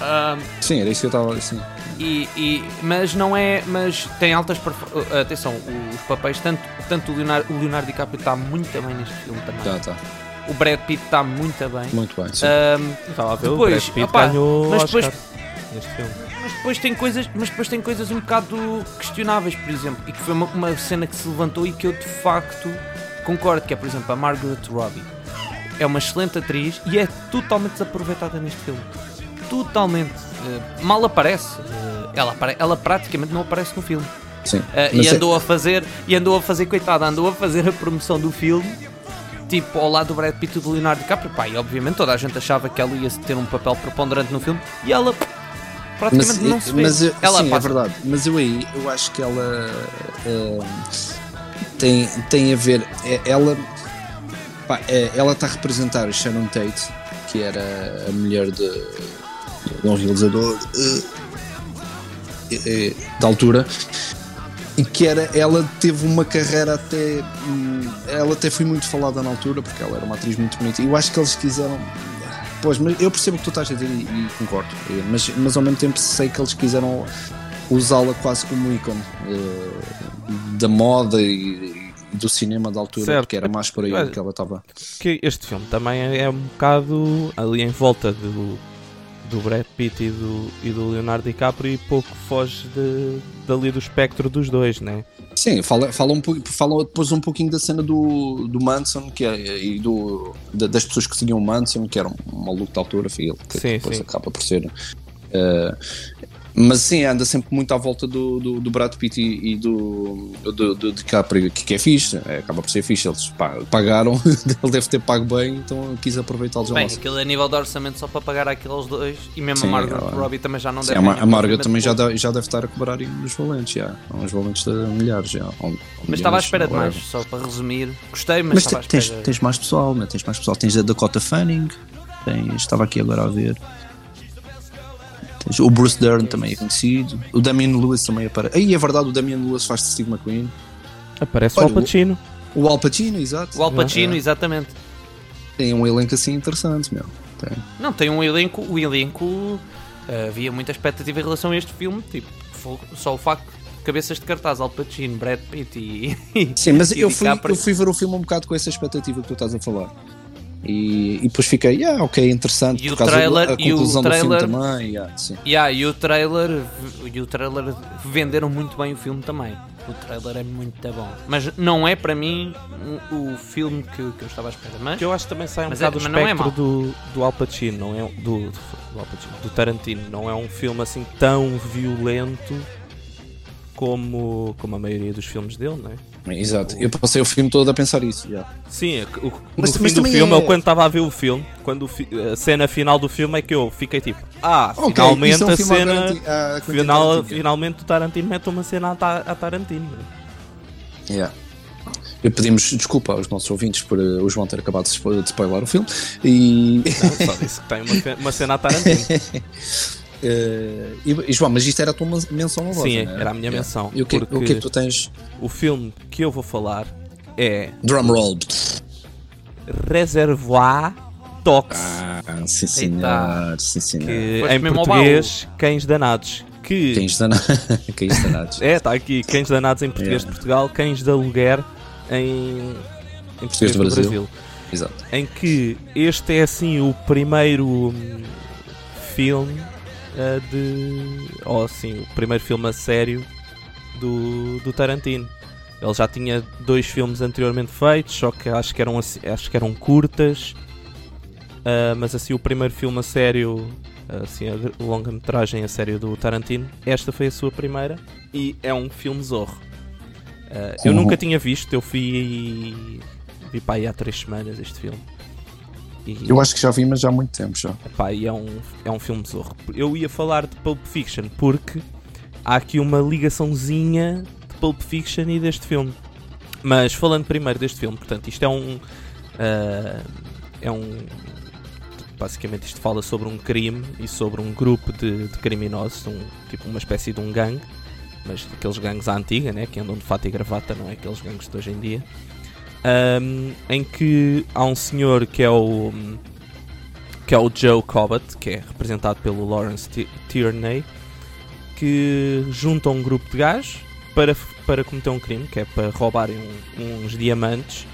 Ah, Sim, era isso que eu estava assim. e, e- mas não é. Mas tem altas. uh, Atenção, os papéis, tanto, tanto o, Leonardo, o Leonardo DiCaprio está muito bem neste filme também. Tá, tá. O Brad Pitt está muito bem. Muito bem. Sim. Ahm, Estava a ver Depois, o Brad Pitt opá, ganhou mas depois- neste filme. mas depois tem coisas. Mas depois tem coisas um bocado questionáveis, por exemplo. E que foi uma, uma cena que se levantou e que eu de facto concordo, que é por exemplo a Margaret Robbie. É uma excelente atriz e é totalmente desaproveitada neste filme. Totalmente. Uh, mal aparece. Uh, ela, ela praticamente não aparece no filme. sim. Uh, e é- andou a fazer, e andou a fazer, coitada, andou a fazer a promoção do filme, tipo, ao lado do Brad Pitt e do Leonardo DiCaprio, pá, e obviamente toda a gente achava que ela ia ter um papel preponderante no filme, e ela praticamente mas, não se vê. mas eu- ela sim, é passa- verdade. Mas eu aí, eu acho que ela eh, tem, tem a ver. é- Ela pá, é- ela está a representar a Sharon Tate, que era a mulher de, de um realizador eh, eh, da altura. E que era, ela teve uma carreira até. hum, Ela até foi muito falada na altura, porque ela era uma atriz muito bonita. E eu acho que eles quiseram. Pois, mas eu percebo o que tu estás a dizer e, e concordo. Eh, Mas, mas ao mesmo tempo sei que eles quiseram usá-la quase como ícone eh, da moda e, e do cinema da altura, Certo. porque era mais por aí Olha, que ela estava. que este filme também é é um bocado ali em volta do, do Brad Pitt e do, e do Leonardo DiCaprio e pouco foge de, dali do espectro dos dois, né? Sim, fala, fala, um fala depois um pouquinho da cena do, do Manson que é, e do, da- das pessoas que seguiam o Manson, que era um maluco da altura, ele, que Sim, depois sim. acaba por ser. eh, mas sim, anda sempre muito à volta do, do, do Brad Pitt e, e do, do, do DiCaprio, que, que é fixe, é, acaba por ser fixe. Eles pa- pagaram, ele deve ter pago bem, então quis aproveitá-los ao Bem, máximo. aquilo é nível de orçamento só para pagar aqueles dois, e mesmo Sim, a Margaret ela- Robbie também já não Sim, deve a, Mar- ganhar a Margaret também já, já deve estar a cobrar uns valentes, já, uns valentes de milhares. Já, ou Mas estava à espera de mais, só para resumir. Gostei, mas, Mas estava à te- tens, espera. tens mais pessoal, né? tens mais pessoal. Tens a Dakota Fanning, tens, estava aqui agora a ver. Tens o Bruce Dern também é conhecido. O Damian Lewis também aparece. Aí é verdade, o Damian Lewis faz de Steve McQueen. Aparece Olha, o Al Pacino. O Al Pacino, exato. O Al Pacino, É. exatamente. Tem um elenco assim interessante, meu. Tem. Não, tem um elenco. O elenco. eh, havia muita expectativa em relação a este filme. Tipo, só o facto de cabeças de cartaz, Al Pacino, Brad Pitt e. Sim, mas e eu fui, eu fui ver o filme um bocado com essa expectativa que tu estás a falar. E, e depois fiquei, yeah, ok, interessante. E por o causa trailer- da a e o conclusão do trailer- filme também. yeah, sim. Yeah, e o trailer. E o trailer venderam muito bem o filme também. O trailer é muito bom. Mas não é para mim o, o filme que, que eu estava à espera. Mas. Que eu acho que também sai um Mas é- bocado do é espectro mau. do, do Al Pacino, não é? Do, do, do Al Pacino, do Tarantino. Não é um filme assim tão violento como, como a maioria dos filmes dele, não é? Exato, eu passei o filme todo a pensar isso. já. Sim, é que o, Mas- no mas fim do filme, é- eu quando estava a ver o filme, quando a cena final do filme é que eu fiquei tipo, ah, Ok, finalmente é um a cena. a Quentin Final, Tarantino. finalmente o Tarantino mete uma cena a, a Tarantino. Yeah. E pedimos desculpa aos nossos ouvintes por uh, o João ter acabado de spo- de spoiler o filme e, Não, só disse que tem uma, uma cena a Tarantino. uh, e, João, mas isto era a tua men- menção honrosa, Sim, é? era a minha Yeah. menção, E o que, porque- o que é que tu tens? O filme que eu vou falar é Drum roll. Reservoir Dogs. Ah, sim senhor, sim senhor. que em português, Cães Danados. Que Cães danados. Cães danados. É, está aqui, Cães Danados em português Yeah. de Portugal, Cães de Aluguer em, em português do do Brasil. Brasil. Exato. Em que este é assim o primeiro hum, filme ah, de. ou assim, o primeiro filme a sério do, do Tarantino. Ele já tinha dois filmes anteriormente feitos, só que acho que eram, acho que eram curtas. Ah, mas assim, o primeiro filme a sério, assim, a longa-metragem a sério do Tarantino, esta foi a sua primeira e é um filme zorro. Ah, eu Uhum. nunca tinha visto, eu fui. vi para aí há três semanas este filme. E, Eu acho que já vi, mas já há muito tempo já. Epá, e é um, é um filme zorro. Eu ia falar de Pulp Fiction porque há aqui uma ligaçãozinha de Pulp Fiction e deste filme. Mas falando primeiro deste filme, portanto, isto é um. ah, é um. Basicamente, isto fala sobre um crime e sobre um grupo de, de criminosos, um, tipo uma espécie de um gangue, mas aqueles gangues à antiga, né, que andam de fato e gravata, não é aqueles gangues de hoje em dia. Ahm, em que há um senhor que é o que é o Joe Cobbett, que é representado pelo Lawrence Ti- Tierney, que junta um grupo de gajos para, para cometer um crime, que é para roubarem um- uns diamantes.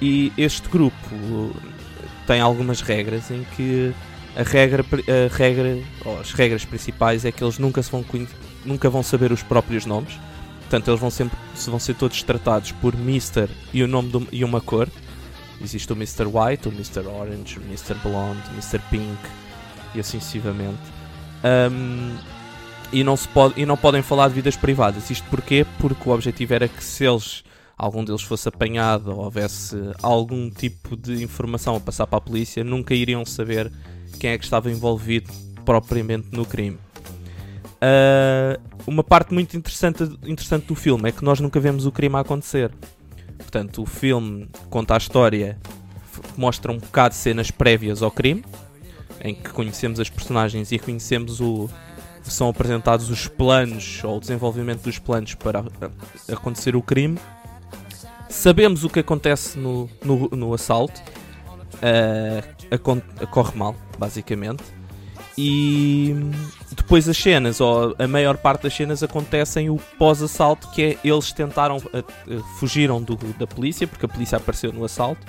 E este grupo tem algumas regras em que a regra, a regra as regras principais é que eles nunca, vão, nunca vão saber os próprios nomes. Portanto, eles vão sempre vão ser todos tratados por Mr. e o nome do- e uma cor. Existe o Mr. White, o Mr. Orange, o Mr. Blonde, o Mr. Pink e assim sucessivamente. Um, e, não se pode, e não podem falar de vidas privadas. Isto porquê? Porque o objetivo era que se eles, algum deles fosse apanhado ou houvesse algum tipo de informação a passar para a polícia, nunca iriam saber quem é que estava envolvido propriamente no crime. Uh, uma parte muito interessante, interessante do filme é que nós nunca vemos o crime a acontecer. Portanto, o filme conta a história, mostra um bocado de cenas prévias ao crime, em que conhecemos as personagens e conhecemos o. São apresentados os planos ou o desenvolvimento dos planos para a- a- acontecer o crime. Sabemos o que acontece no, no, no assalto. ah, acon- corre mal, basicamente. E depois as cenas, ou a maior parte das cenas acontecem o pós-assalto, que é eles tentaram, a- a- fugiram do- da polícia, porque a polícia apareceu no assalto,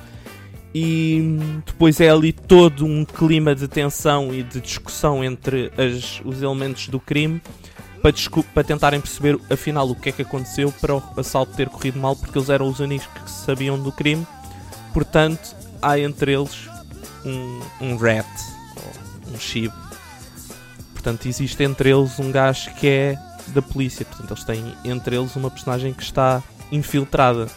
e depois é ali todo um clima de tensão e de discussão entre as- os elementos do crime para, para tentarem perceber afinal o que é que aconteceu para o assalto ter corrido mal, porque eles eram os únicos que sabiam do crime, portanto há entre eles um, um rat, um chibo. Portanto, existe entre eles um gajo que é da polícia. Portanto, eles têm entre eles uma personagem que está infiltrada.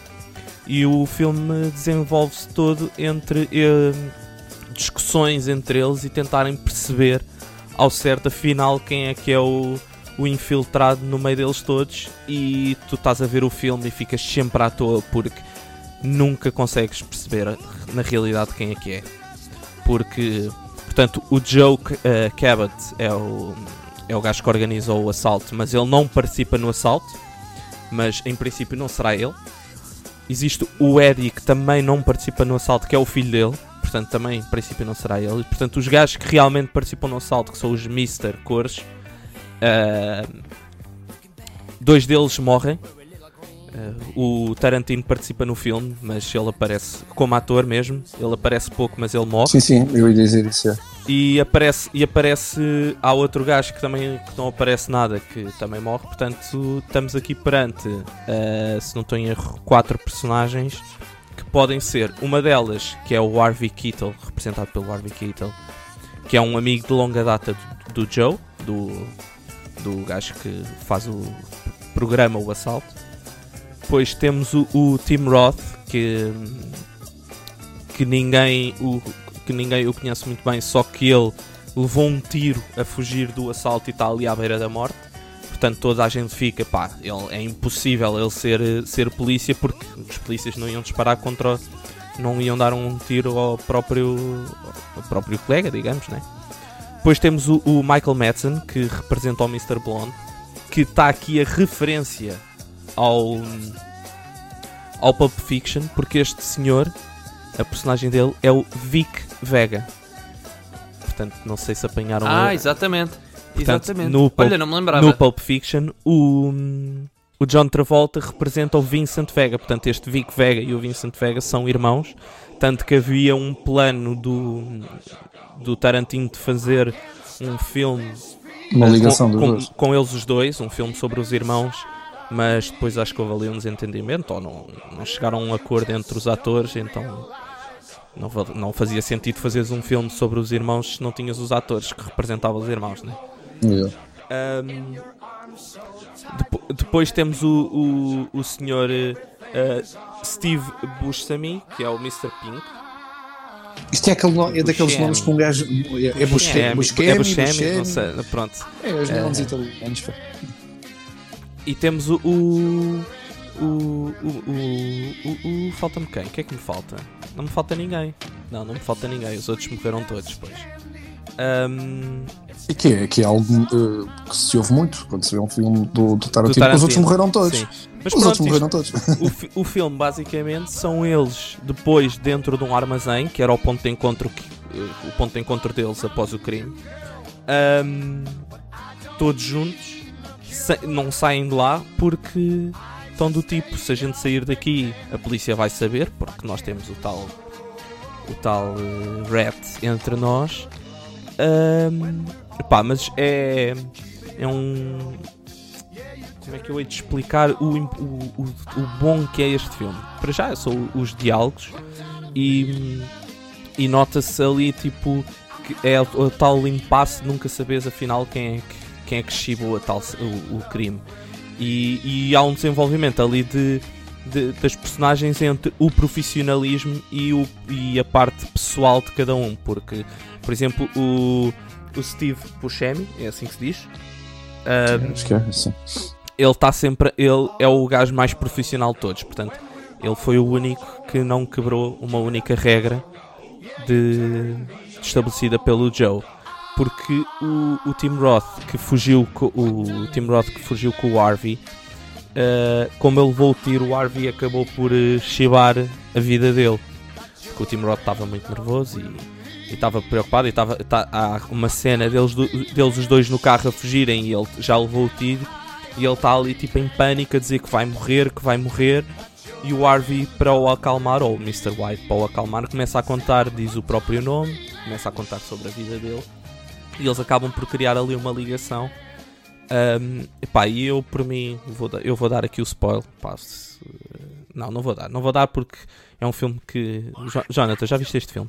E o filme desenvolve-se todo entre eh, discussões entre eles e tentarem perceber ao certo, afinal, quem é que é o, o infiltrado no meio deles todos. E tu estás a ver o filme e ficas sempre à toa porque nunca consegues perceber na realidade quem é que é. Porque Portanto, o Joe eh, Cabot é o, é o gajo que organizou o assalto, mas ele não participa no assalto. Mas em princípio não será ele. Existe o Eddie que também não participa no assalto, que é o filho dele. Portanto, também em princípio não será ele. Portanto, os gajos que realmente participam no assalto, que são os Mr. Cores, eh, dois deles morrem. Eh, o Tarantino participa no filme, mas ele aparece como ator mesmo. Ele aparece pouco, mas ele morre. Sim, sim, eu ia dizer isso. É. E aparece, e aparece. Há outro gajo que também que não aparece nada, que também morre. Portanto, estamos aqui perante, eh, se não estou em erro, quatro personagens que podem ser. Uma delas, que é o Harvey Keitel, representado pelo Harvey Keitel, que é um amigo de longa data do, do Joe, do, do gajo que faz o programa O Assalto. Depois temos o, o Tim Roth, que, que, ninguém o, que ninguém o conhece muito bem, só que ele levou um tiro a fugir do assalto e está ali à beira da morte. Portanto, toda a gente fica, pá, ele, é impossível ele ser, ser polícia porque os polícias não iam disparar contra. não iam dar um tiro ao próprio, ao próprio colega, digamos, né? Depois temos o, o Michael Madsen, que representa o Mr. Blonde, que está aqui a referência ao, ao Pulp Fiction, porque este senhor, a personagem dele, é o Vic Vega. Portanto, não sei se apanharam Ah, a- exatamente. Portanto, exatamente. no Pulp- Olha, não me lembrava. no Pulp Fiction, o, o John Travolta representa o Vincent Vega. Portanto, este Vic Vega e o Vincent Vega são irmãos. Tanto que havia um plano do, do Tarantino de fazer um filme Uma ligação com, dos com, dois. com eles os dois, um filme sobre os irmãos. Mas depois acho que houve ali um desentendimento, ou não, não chegaram a um acordo entre os atores, então não, não fazia sentido fazeres um filme sobre os irmãos se não tinhas os atores que representavam os irmãos, né? Yeah. Depo- depois temos o, o, o senhor eh, Steve Buscemi, que é o Mr. Pink. Isto é, aquele, no- é daqueles nomes com um gajo. É, é Buscemi, Buscemi, é Buscemi, Buscemi. não sei, pronto. É, os Eh, nomes italianos. E temos o. o o, o, o, o- falta-me quem? O que é que me falta? Não me falta ninguém. Não, não me falta ninguém. Os outros morreram todos, pois. Ahm, E que é, que é algo eh, que se ouve muito quando se vê um filme do, do Tarantino. do Tarantino. Os outros morreram todos. Sim. Mas Os pronto, outros morreram todos. o, fi- o filme basicamente são eles depois dentro de um armazém, que era o ponto de encontro que, eh, o ponto de encontro deles após o crime. Ahm, todos juntos não saem de lá porque estão do tipo, se a gente sair daqui, a polícia vai saber, porque nós temos o tal o tal eh, rat entre nós. Ahm, pá, mas é é um como é que eu hei de explicar o, o, o, o bom que é este filme? Para já são os diálogos e, e nota-se ali tipo que é o, o tal impasse nunca saberes afinal quem é que, quem é que chibou tal, o, o crime. E, e há um desenvolvimento ali de, de- das personagens entre o profissionalismo e, o, e a parte pessoal de cada um. Porque, por exemplo, o, o Steve Buscemi, é assim que se diz. assim. ele está sempre. Ele é o gajo mais profissional de todos. Portanto, ele foi o único que não quebrou uma única regra de, estabelecida pelo Joe. Porque o, o Tim Roth que fugiu co- o Tim Roth que fugiu com o Harvey, eh, como ele levou o tiro, o Harvey acabou por eh, chibar a vida dele. Porque o Tim Roth estava muito nervoso e estava preocupado e estava tá, há uma cena deles, do- deles os dois no carro a fugirem e ele já levou o tiro e ele está ali tipo em pânico a dizer que vai morrer, que vai morrer e o Harvey para o acalmar, ou o Mr. White para o acalmar, começa a contar, diz o próprio nome, começa a contar sobre a vida dele e eles acabam por criar ali uma ligação Ahm, epá, e eu por mim vou dar, eu vou dar aqui o spoiler pá, se- não, não vou dar, não vou dar porque é um filme que Jo- Jonathan, já viste este filme?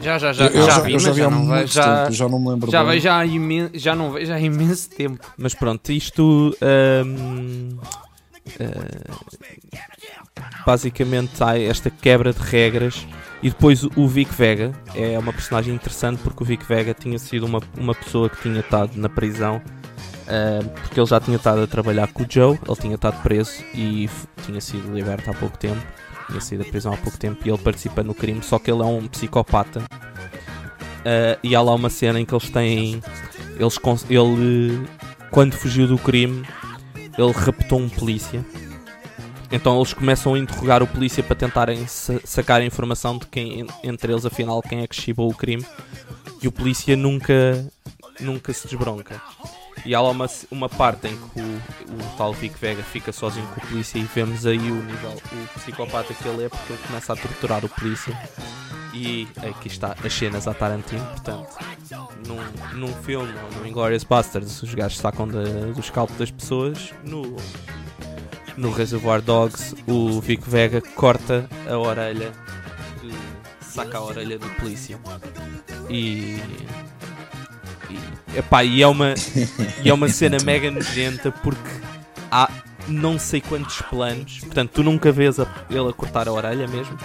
Já, já, já, Eu já, já, vi, eu já vi já não vejo. Já, já não me lembro já, bem. vejo há imen- já não vejo há imenso tempo. Mas pronto, isto ahm, ah, basicamente há esta quebra de regras e depois o- Vic Vega. É uma personagem interessante porque o Vic Vega tinha sido uma, uma pessoa que tinha estado na prisão ah, porque ele já tinha estado a trabalhar com o Joe, ele tinha estado preso e tinha sido liberto há pouco tempo, tinha saído da prisão há pouco tempo e ele participa no crime, só que ele é um psicopata. Ah, e há lá uma cena em que eles têm eles, ele quando fugiu do crime, ele raptou um polícia. Então eles começam a interrogar o polícia para tentarem sa- sacar a informação de quem, en- entre eles, afinal, quem é que chibou o crime. E o polícia nunca, nunca se desbronca. E há lá uma, uma parte em que o, o tal Vic Vega fica sozinho com o polícia e vemos aí o nível, o psicopata que ele é, porque ele começa a torturar o polícia. E aqui está as cenas a Tarantino, portanto, num, num filme, no Inglourious Basterds, os gajos sacam da, do scalpo das pessoas. No, no Reservoir Dogs, o Vic Vega corta a orelha, saca a orelha do polícia. E. e, epá, e, é uma, e é uma cena mega nojenta porque há, não sei quantos planos. Portanto, tu nunca vês a- ele a cortar a orelha mesmo.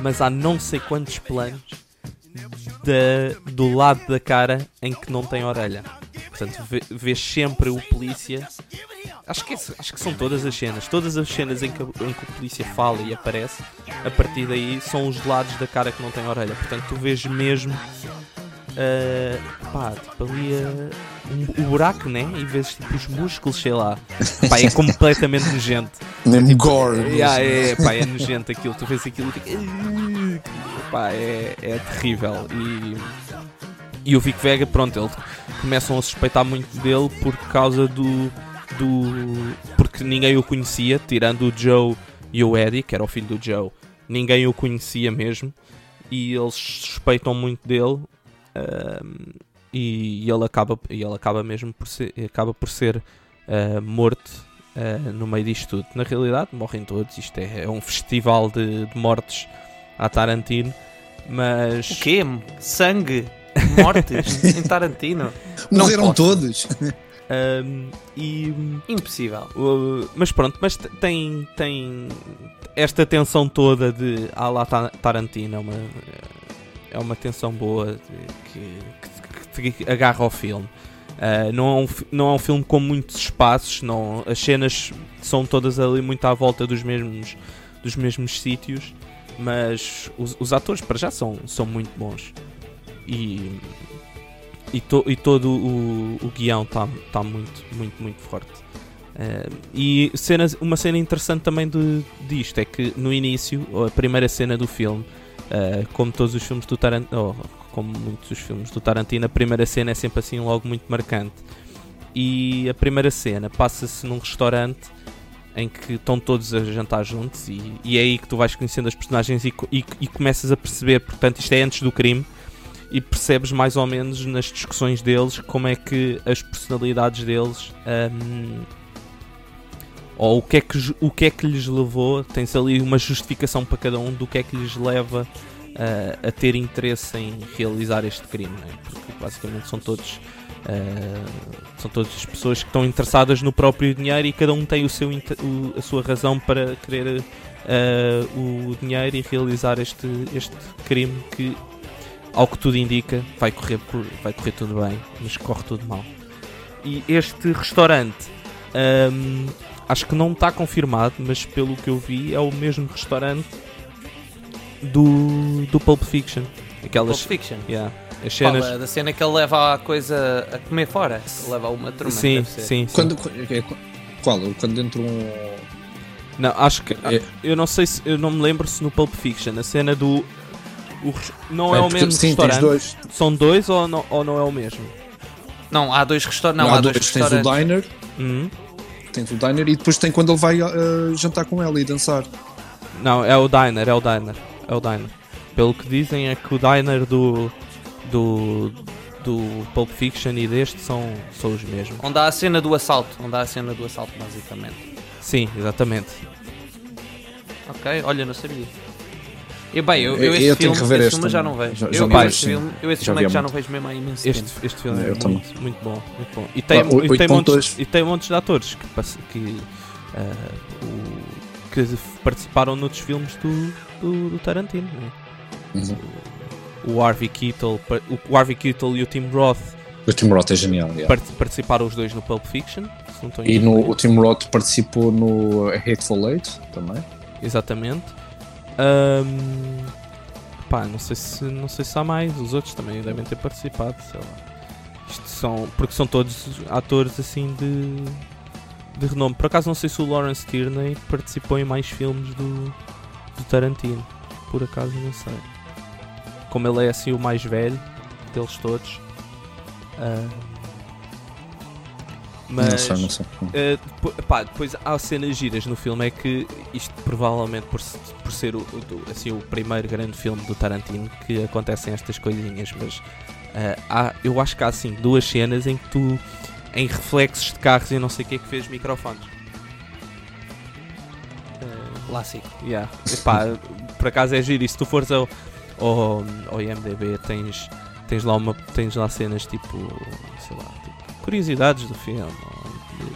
Mas há não sei quantos planos da- do lado da cara em que não tem orelha. Portanto, vê- vês sempre o polícia. Acho que, é- acho que são todas as cenas. Todas as cenas em que, em que o polícia fala e aparece, a partir daí são os lados da cara que não tem orelha. Portanto, tu vês mesmo. ah, pá, tipo ali ah, um- o buraco, né? E vês tipo os músculos, sei lá. Pá, é completamente nojento. Mesmo gore. Yeah, é, pá, é nojento aquilo. Tu vês aquilo e fica. Pá, é, é terrível. E, e o Vic Vega, pronto, ele começam a suspeitar muito dele por causa do. do porque ninguém o conhecia, tirando o Joe e o Eddie, que era o filho do Joe. Ninguém o conhecia mesmo. E eles suspeitam muito dele. ahm, e ele acaba, e ele acaba mesmo por ser, acaba por ser ah, morto uh, no meio disto tudo. Na realidade, morrem todos. Isto é, é um festival de, de mortes a Tarantino. Mas. O quê? Sangue? Mortes? em Tarantino? Não Morreram todos. um, e. Impossível. uh, mas pronto, mas tem, tem esta tensão toda de à la Ta- Tarantino. É uma, é uma tensão boa de- que, que, que te agarra ao filme. Uh, não, é um, não é um filme com muitos espaços, não, as cenas são todas ali muito à volta dos mesmos, dos mesmos sítios, mas os, os atores para já são, são muito bons e, e, to- e todo o, o guião está tá muito, muito, muito forte. Uh, e cenas, uma cena interessante também de, disto é que no início, a primeira cena do filme, uh, como todos os filmes do Tarantino, como muitos dos filmes do Tarantino, a primeira cena é sempre assim logo muito marcante. E a primeira cena passa-se num restaurante em que estão todos a jantar juntos e, e é aí que tu vais conhecendo as personagens e, e, e começas a perceber, portanto isto é antes do crime e percebes mais ou menos nas discussões deles como é que as personalidades deles hum, ou o que, é que, o que é que lhes levou, tens ali uma justificação para cada um do que é que lhes leva uh, a ter interesse em realizar este crime, não é? porque basicamente são todos uh, são todas as pessoas que estão interessadas no próprio dinheiro e cada um tem o seu, o- a sua razão para querer uh, o dinheiro e realizar este, este crime que ao que tudo indica vai correr, por- vai correr tudo bem, mas corre tudo mal. E este restaurante hum, acho que não está confirmado, mas pelo que eu vi é o mesmo restaurante do, do Pulp Fiction. Pulp Aquelas Fiction. yeah, as cenas. Fala da cena que ele leva a coisa a comer fora. Leva uma turma. sim, sim, sim. Quando, é- qual? Quando entra um. Não, acho que É. eu não sei se eu não me lembro se no Pulp Fiction a cena do o não é, o porque- mesmo sim, restaurante. dois. São dois ou não, ou não é o mesmo? Não, há dois restaurantes. Não, há há dois, dois. Tens o restaurantes. diner, Uhum. tens o diner e depois tem quando ele vai uh, jantar com ela e dançar. Não, é o diner, é o diner, é o diner. Pelo que dizem é que o diner do do do Pulp Fiction e deste são são os mesmos. Onde há a cena do assalto. Onde há a cena do assalto, basicamente. Sim, exatamente. Ok, olha, não sabia. E bem, eu, eu, Eu- esse eu tenho filme, que rever esse este filme já não vejo. Já- eu, já eu não esse filme, eu esse Já filme é que vi já não vejo mesmo há imenso Este, tempo. este filme Eu é também. muito, muito bom, muito bom. E tem, Ah, oito- e tem, montes, 8.2. e tem montes de atores que, que, ah, o- que participaram noutros filmes do, do, do Tarantino. né? Uhum. O Harvey Keitel, o Harvey Keitel e o Tim Roth O Tim Roth é genial. yeah. part- participaram os dois no Pulp Fiction. E no, o Tim Roth participou no Hateful Eight também. Exatamente. Ahm, pá, não sei, se, não sei se há mais. Os outros também devem ter participado. Sei lá. Isto são, porque são todos atores assim de, de renome. Por acaso não sei se o Lawrence Tierney participou em mais filmes do, do Tarantino. Por acaso não sei. Como ele é assim o mais velho deles todos. Ah, mas, Não sei, não sei. Uh, pá, depois há cenas giras no filme. É que isto provavelmente por, por ser o, o- assim, o primeiro grande filme do Tarantino que acontecem estas coisinhas, mas uh, há, eu acho que há assim duas cenas em que tu, em reflexos de carros e não sei o que é que fez microfones. Uh, Clássico. Yeah. Epá, por acaso é giro. E se tu fores ao, ao, ao IMDB, tens, tens, lá uma, tens lá cenas tipo, sei lá, tipo, curiosidades do filme, ou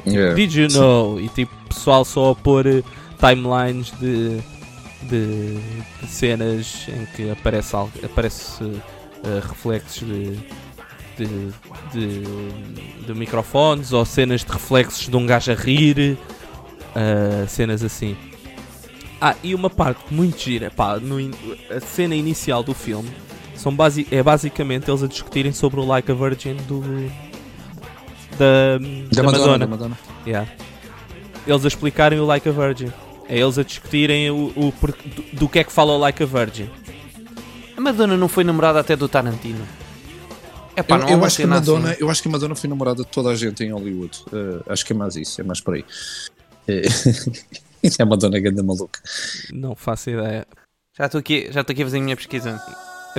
Yeah. Did you know? E tipo, pessoal só a pôr eh, timelines de, de, de cenas em que aparece, aparece eh, reflexos de, de, de, de microfones ou cenas de reflexos de um gajo a rir, eh, cenas assim. Ah, e uma parte muito gira, pá, no in- a cena inicial do filme são basi é basicamente eles a discutirem sobre o Like a Virgin do da, Da da Madonna, Madonna. da Madonna. Yeah. Eles a explicarem o Like a Virgin. É eles a discutirem o, o do, do que é que fala o Like a Virgin. A Madonna não foi namorada até do Tarantino. É pá, Eu, não eu acho que Madonna, assim. eu acho que a Madonna foi namorada de toda a gente em Hollywood. Eh, acho que é mais isso, é mais por aí. Eh, é a Madonna ganda maluca. Não faço ideia. Já estou aqui, já estou aqui a fazer a minha pesquisa.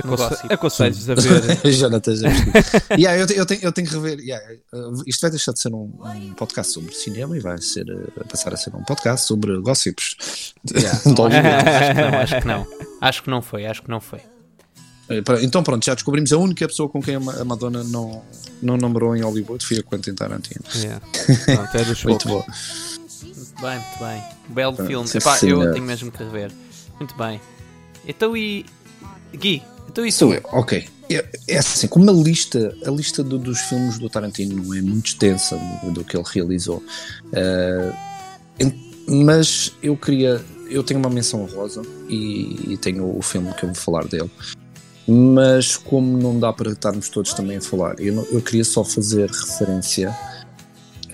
No Aconse- gossip. Aconselho-vos a ver. Jonathan já yeah, eu, te- eu, tenho, eu tenho que rever. Yeah, uh, isto vai deixar de ser um, um podcast sobre cinema e vai ser, uh, passar a ser um podcast sobre gossips. Yeah. Hollywood. acho que não, acho que não. Acho que não foi, acho que não foi. Eh, Então pronto, já descobrimos a única pessoa com quem a Ma- a Madonna não, não namorou em Hollywood foi a Quentin Tarantino. Yeah. Pronto, é dos Muito bom. Muito bem, muito bem. Belo Pronto, filme. sim, Epá, eu senhor. tenho mesmo que rever. Muito bem. Então e. Gui, então e Sou eu, ok. É, é assim, como a lista, a lista do- dos filmes do Tarantino não é muito extensa do, do que ele realizou, em- mas eu queria. Eu tenho uma menção rosa e, e tenho o filme que eu vou falar dele. Mas como não dá para estarmos todos também a falar, eu, não- eu queria só fazer referência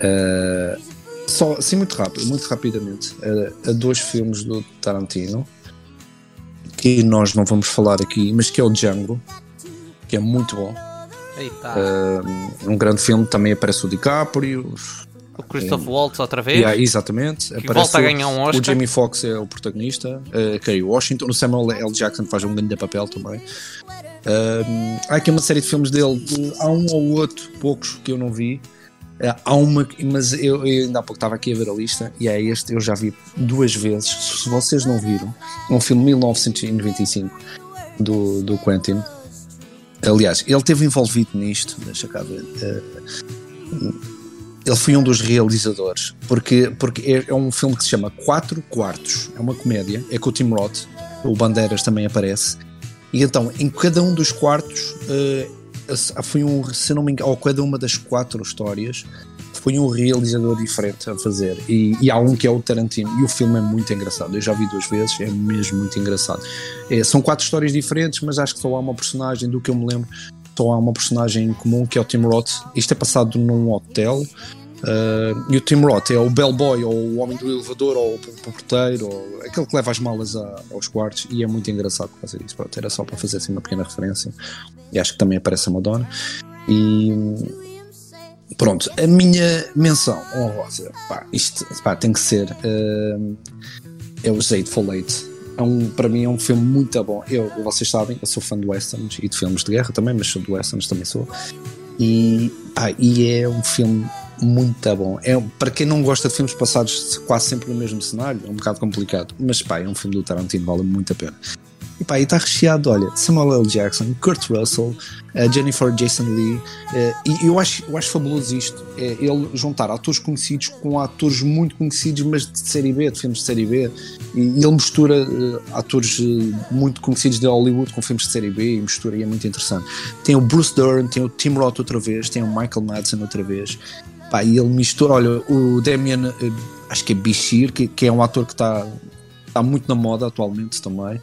eh, só assim muito rápido, muito rapidamente eh, a dois filmes do Tarantino que nós não vamos falar aqui, mas que é o Django, que é muito bom. Eita, Um, grande filme, também aparece o DiCaprio. o Christoph Waltz outra vez. Yeah, exatamente. que aparece volta a o- ganhar um Oscar. O Jamie Foxx é o protagonista, uh, Kerry Washington, o Samuel L. Jackson faz um grande papel também. Um, há aqui uma série de filmes dele, de- há um ou outro, poucos que eu não vi. Uh, há uma, mas eu, eu ainda há pouco estava aqui a ver a lista e é este, eu já vi duas vezes. Se vocês não viram, um filme de 1995 do, do Quentin. Aliás, ele esteve envolvido nisto, deixa cá ver. Uh, ele foi um dos realizadores, porque, porque é, é um filme que se chama Quatro Quartos, é uma comédia, é com o Tim Roth, o Bandeiras também aparece, e então em cada um dos quartos eh, foi um, se não me engano, ou cada uma das quatro histórias foi um realizador diferente a fazer, e, e há um que é o Tarantino, e o filme é muito engraçado, eu já vi duas vezes, é mesmo muito engraçado. É, são quatro histórias diferentes, mas acho que só há uma personagem, do que eu me lembro, só há uma personagem em comum que é o Tim Roth. Isto é passado num hotel. Uh, e o Tim Roth é o bellboy, ou o homem do elevador, ou o porteiro, ou aquele que leva as malas a- aos quartos. E é muito engraçado fazer isso. Pronto, era só para fazer assim uma pequena referência. E acho que também aparece a Madonna. E pronto, a minha menção honrosa, pá, isto pá, tem que ser. uh, é o Hateful Eight. É um, para mim é um filme muito bom. Eu, vocês sabem, eu sou fã de westerns e de filmes de guerra também, mas sou de westerns também sou. E, pá, e é um filme muito bom. É, para quem não gosta de filmes passados quase sempre no mesmo cenário, é um bocado complicado. Mas pá, é um filme do Tarantino, vale muito a pena. E pá, está recheado, olha, Samuel L. Jackson, Kurt Russell, eh, Jennifer Jason Lee, eh, e eu acho, eu acho fabuloso isto, é ele juntar atores conhecidos com atores muito conhecidos, mas de série B, de filmes de série B, e ele mistura eh, atores muito conhecidos de Hollywood com filmes de série B e mistura e é muito interessante. Tem o Bruce Dern, tem o Tim Roth outra vez, tem o Michael Madsen outra vez. Pá, e ele mistura, olha, o Damien, eh, acho que é Bichir, que, que é um ator que está está muito na moda atualmente também.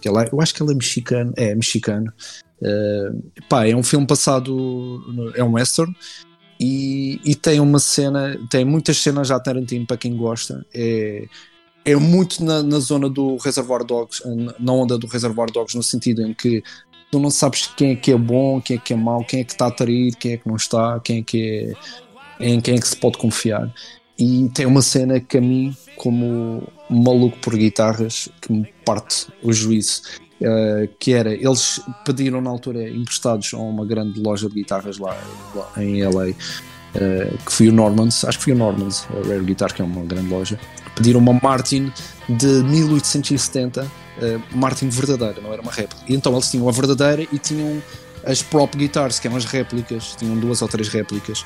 Que ele é- eu acho que ele é mexicano, é mexicano. Eh, pá, é um filme passado, é um western e, e tem uma cena, tem muitas cenas já Tarantino para quem gosta. É, é muito na, na zona do Reservoir Dogs, na- na onda do Reservoir Dogs, no sentido em que tu não sabes quem é que é bom, quem é que é mau, quem é que está a trair, quem é que não está, quem é que é, em quem é que se pode confiar. E tem uma cena que a mim, como maluco por guitarras, que me parte o juízo, eh, que era, eles pediram na altura emprestados a uma grande loja de guitarras lá, lá em LA, eh, que foi o Normans, acho que foi o Normans, a Rare Guitar, que é uma grande loja, pediram uma Martin de 1870, eh, Martin verdadeira, não era uma réplica. E então eles tinham a verdadeira e tinham as prop guitars, que eram as réplicas, tinham duas ou três réplicas.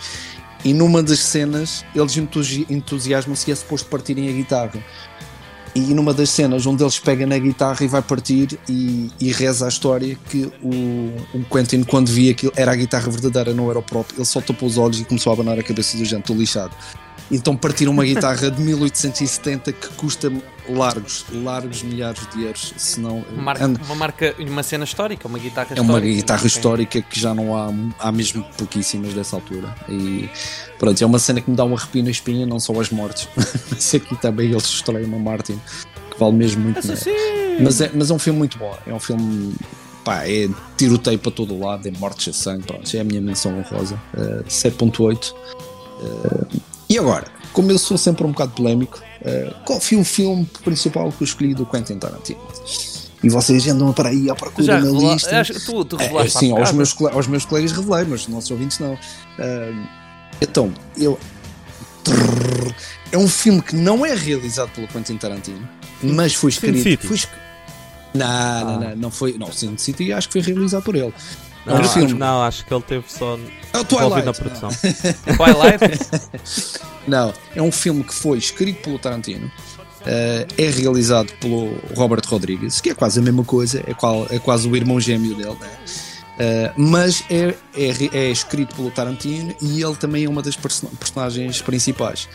E numa das cenas, eles entusi entusiasmam-se e é suposto partirem a guitarra. E numa das cenas, um deles pega na guitarra e vai partir e, e reza a história que o, o Quentin, quando via que era a guitarra verdadeira, não era o próprio, ele só tapou os olhos e começou a abanar a cabeça do gente, lixado. Então partiram uma guitarra de 1870 que custa largos, largos milhares de euros, se não... Uma marca, uma, marca, uma cena histórica, uma guitarra histórica. É uma guitarra histórica que já não há, há mesmo pouquíssimas dessa altura. E pronto, é uma cena que me dá um arrepio na espinha, não só as mortes, mas aqui também eles estreiam uma Martin, que vale mesmo muito. Mas é, mas é um filme muito bom, é um filme pá, é tiroteio para todo lado, é mortes a sangue, pronto, é a minha menção honrosa. Uh, 7.8. Uh, e agora, como eu sou sempre um bocado polémico, uh, qual foi o filme principal que eu escolhi do Quentin Tarantino? E vocês andam para aí à procura na lista. Acho que tu, tu revelaste. É, sim, aos meus, aos meus colegas revelei, mas os nossos ouvintes não. Uh, então, eu. É um filme que não é realizado pelo Quentin Tarantino, mas foi escrito. Foi escrito não, ah. não, não, não foi. Não, Sin City acho que foi realizado por ele. Não, é um filme. não, acho que ele teve só é o Twilight, na produção. Twilight? não, é um filme que foi escrito pelo Tarantino, uh, é realizado pelo Robert Rodrigues, que é quase a mesma coisa, é, qual, é quase o irmão gêmeo dele, né? Uh, mas é, é, é, escrito pelo Tarantino e ele também é uma das person personagens principais.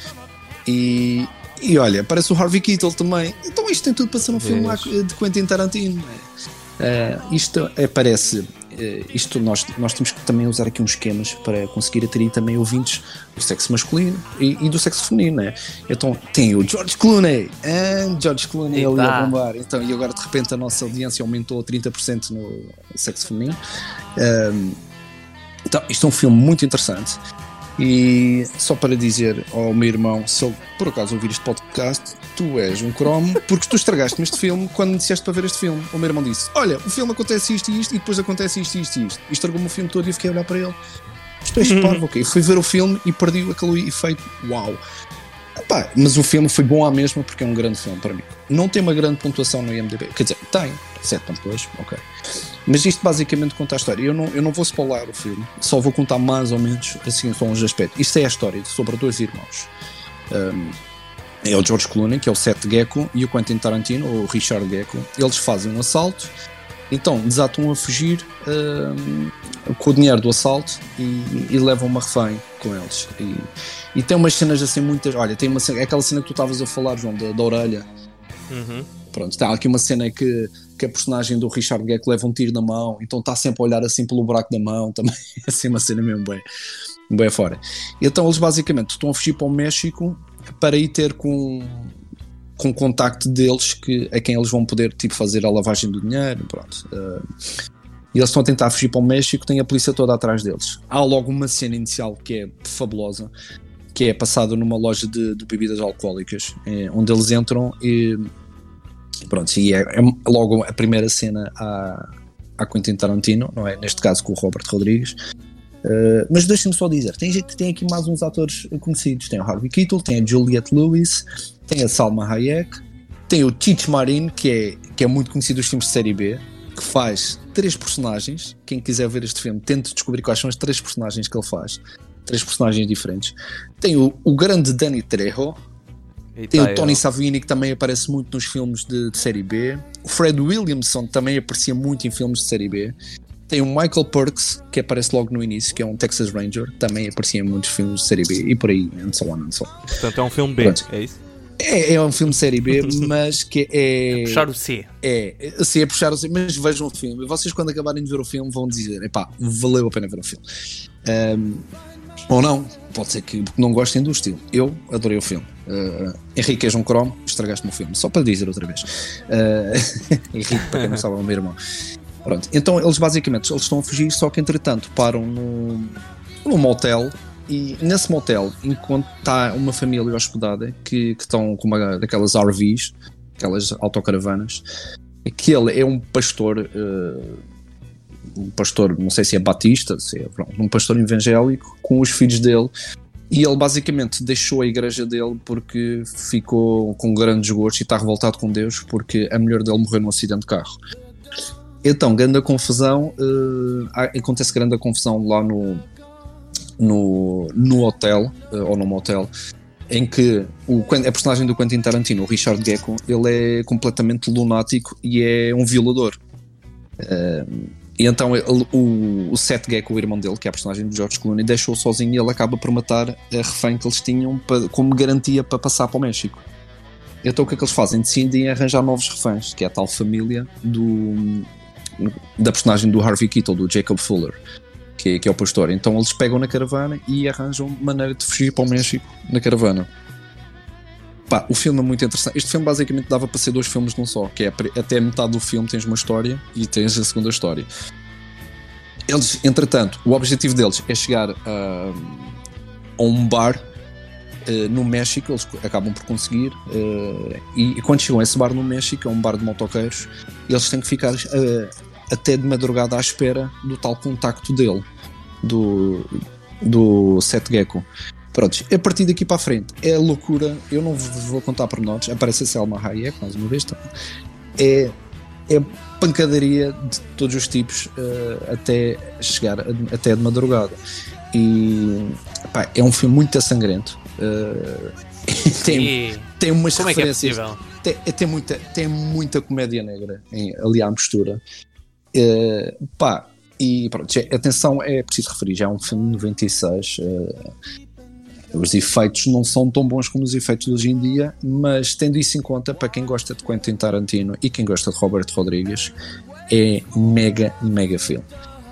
E, e olha, parece o Harvey Keitel também. Então isto tem tudo para ser um filme de Quentin Tarantino. Uh, isto é, parece eh, isto nós, nós temos que também usar aqui uns esquemas para conseguir atrair também ouvintes do sexo masculino e, e do sexo feminino, né? Então tem o George Clooney, and George Clooney ali a bombar. Então, e agora de repente a nossa audiência aumentou 30% no sexo feminino. Um, então, isto é um filme muito interessante. E só para dizer ao meu irmão, se ele por acaso ouvir este podcast, tu és um cromo porque tu estragaste-me este filme quando me disseste para ver este filme. O meu irmão disse: Olha, o filme acontece isto e isto, e depois acontece isto e isto e isto. E estragou-me o filme todo e eu fiquei a olhar para ele. Isto é parvo, ok. Fui ver o filme e perdi aquele efeito uau. Epá, mas o filme foi bom à mesma porque é um grande filme para mim. Não tem uma grande pontuação no IMDb. Quer dizer, tem 7.2, ok. Mas isto basicamente conta a história. Eu não, eu não vou spoiler o filme, só vou contar mais ou menos assim só uns aspectos. Isto é a história sobre dois irmãos. Um, é o George Clooney, que é o Seth Gecko, e o Quentin Tarantino, o Richard Gecko. Eles fazem um assalto, então desatam a fugir um, com o dinheiro do assalto e, e, levam uma refém com eles. E, e tem umas cenas assim muitas. Olha, tem uma cena, é aquela cena que tu estavas a falar, João, da, da orelha. Uhum. Pronto, está aqui uma cena que, que a personagem do Richard Gecko leva um tiro na mão, então está sempre a olhar assim pelo buraco da mão, também assim uma cena mesmo bem, bem fora. Então eles basicamente estão a fugir para o México para ir ter com com contacto deles que, a quem eles vão poder tipo, fazer a lavagem do dinheiro, pronto. Uh, e eles estão a tentar fugir para o México, tem a polícia toda atrás deles. Há logo uma cena inicial que é fabulosa, que é passada numa loja de, de bebidas alcoólicas, é, onde eles entram e pronto, e é, é logo a primeira cena a, a Quentin Tarantino, não é? Neste caso com o Robert Rodrigues. Uh, mas deixem-me só dizer, tem, tem aqui mais uns atores conhecidos, tem o Harvey Keitel, tem a Juliette Lewis, tem a Salma Hayek, tem o Tich Marin, que é, que é muito conhecido dos filmes de série B, que faz três personagens. Quem quiser ver este filme, tente descobrir quais são as três personagens que ele faz. Três personagens diferentes. Tem o, o grande Danny Trejo. E tem tá o Tony Savini, que também aparece muito nos filmes de, de, série B. O Fred Williamson também aparecia muito em filmes de série B. Tem o Michael Perks, que aparece logo no início, que é um Texas Ranger, também aparecia em muitos filmes de série B e por aí, and so on and so on. Portanto, é um filme B, Pronto. é isso? É, é um filme de série B, mas que é. é puxar o C. É, sim, é puxar o C, mas vejam o filme. Vocês, quando acabarem de ver o filme, vão dizer: epá, valeu a pena ver o filme. Um, ou não, pode ser que não gostem do estilo. Eu adorei o filme. Uh, Henrique és um cromo, estragaste-me o filme, só para dizer outra vez. Uh, Henrique, para quem não sabe, é o meu irmão. Pronto, então eles basicamente eles estão a fugir, só que entretanto param no, num motel e nesse motel, enquanto está uma família hospedada que, que estão com uma daquelas RVs, aquelas autocaravanas, aquele é um pastor, uh, um pastor, não sei se é batista, se é, pronto, um pastor evangélico, com os filhos dele. E ele basicamente deixou a igreja dele porque ficou com grande desgosto e está revoltado com Deus porque a mulher dele morreu num acidente de carro. Então, grande confusão, uh, acontece grande confusão lá no, no, no hotel, uh, ou num motel, em que o, a personagem do Quentin Tarantino, o Richard Gecko, ele é completamente lunático e é um violador. Uh, e então ele, o, o Seth Gecko, o irmão dele, que é a personagem do George Clooney, deixou-o sozinho e ele acaba por matar a refém que eles tinham como garantia para passar para o México. Então o que é que eles fazem? Decidem arranjar novos reféns, que é a tal família do, da personagem do Harvey Keitel, do Jacob Fuller, que é, que é o pastor. Então eles pegam na caravana e arranjam maneira de fugir para o México na caravana. Pá, o filme é muito interessante. Este filme basicamente dava para ser dois filmes num só, que é até metade do filme tens uma história e tens a segunda história. Eles, entretanto, o objetivo deles é chegar a, a um bar uh, no México, eles acabam por conseguir, uh, e, e, quando chegam a esse bar no México, é um bar de motoqueiros, eles têm que ficar uh, até de madrugada à espera do tal contacto dele, do, do Seth Gecko. Pronto, a partir daqui para a frente é loucura. Eu não vou contar por nós. Aparece a Selma Hayek mais uma vez também. É, é pancadaria de todos os tipos uh, até chegar a, até de madrugada. E pá, é um filme muito sangrento. Uh, tem, tem umas Como referências. É que é tem, tem, muita, tem muita comédia negra em, ali à mistura. Uh, pá, e pronto, atenção, é preciso referir, já é um filme de 96. Uh, os efeitos não são tão bons como os efeitos de hoje em dia, mas tendo isso em conta, para quem gosta de Quentin Tarantino e quem gosta de Robert Rodrigues, é mega, mega filme.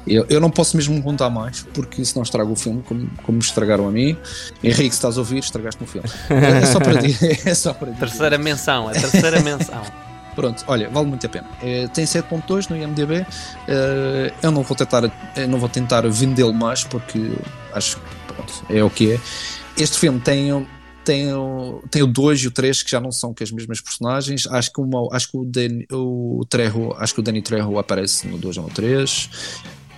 Eu, eu não posso mesmo contar mais, porque senão estrago o filme, como, como me estragaram a mim. Henrique, se estás a ouvir, estragaste o filme. É só para dizer. É só para dizer. Terceira menção, a terceira menção. Pronto, olha, vale muito a pena. É, tem 7.2 no IMDB. É, eu não vou tentar, não vou tentar vendê-lo mais porque acho que pronto, é o que é. Este filme tem, tem, tem o 2 e o 3 que já não são que as mesmas personagens. Acho que, uma, acho que o, Danny, o Trejo, acho que o Danny Trejo aparece no 2 ou no 3.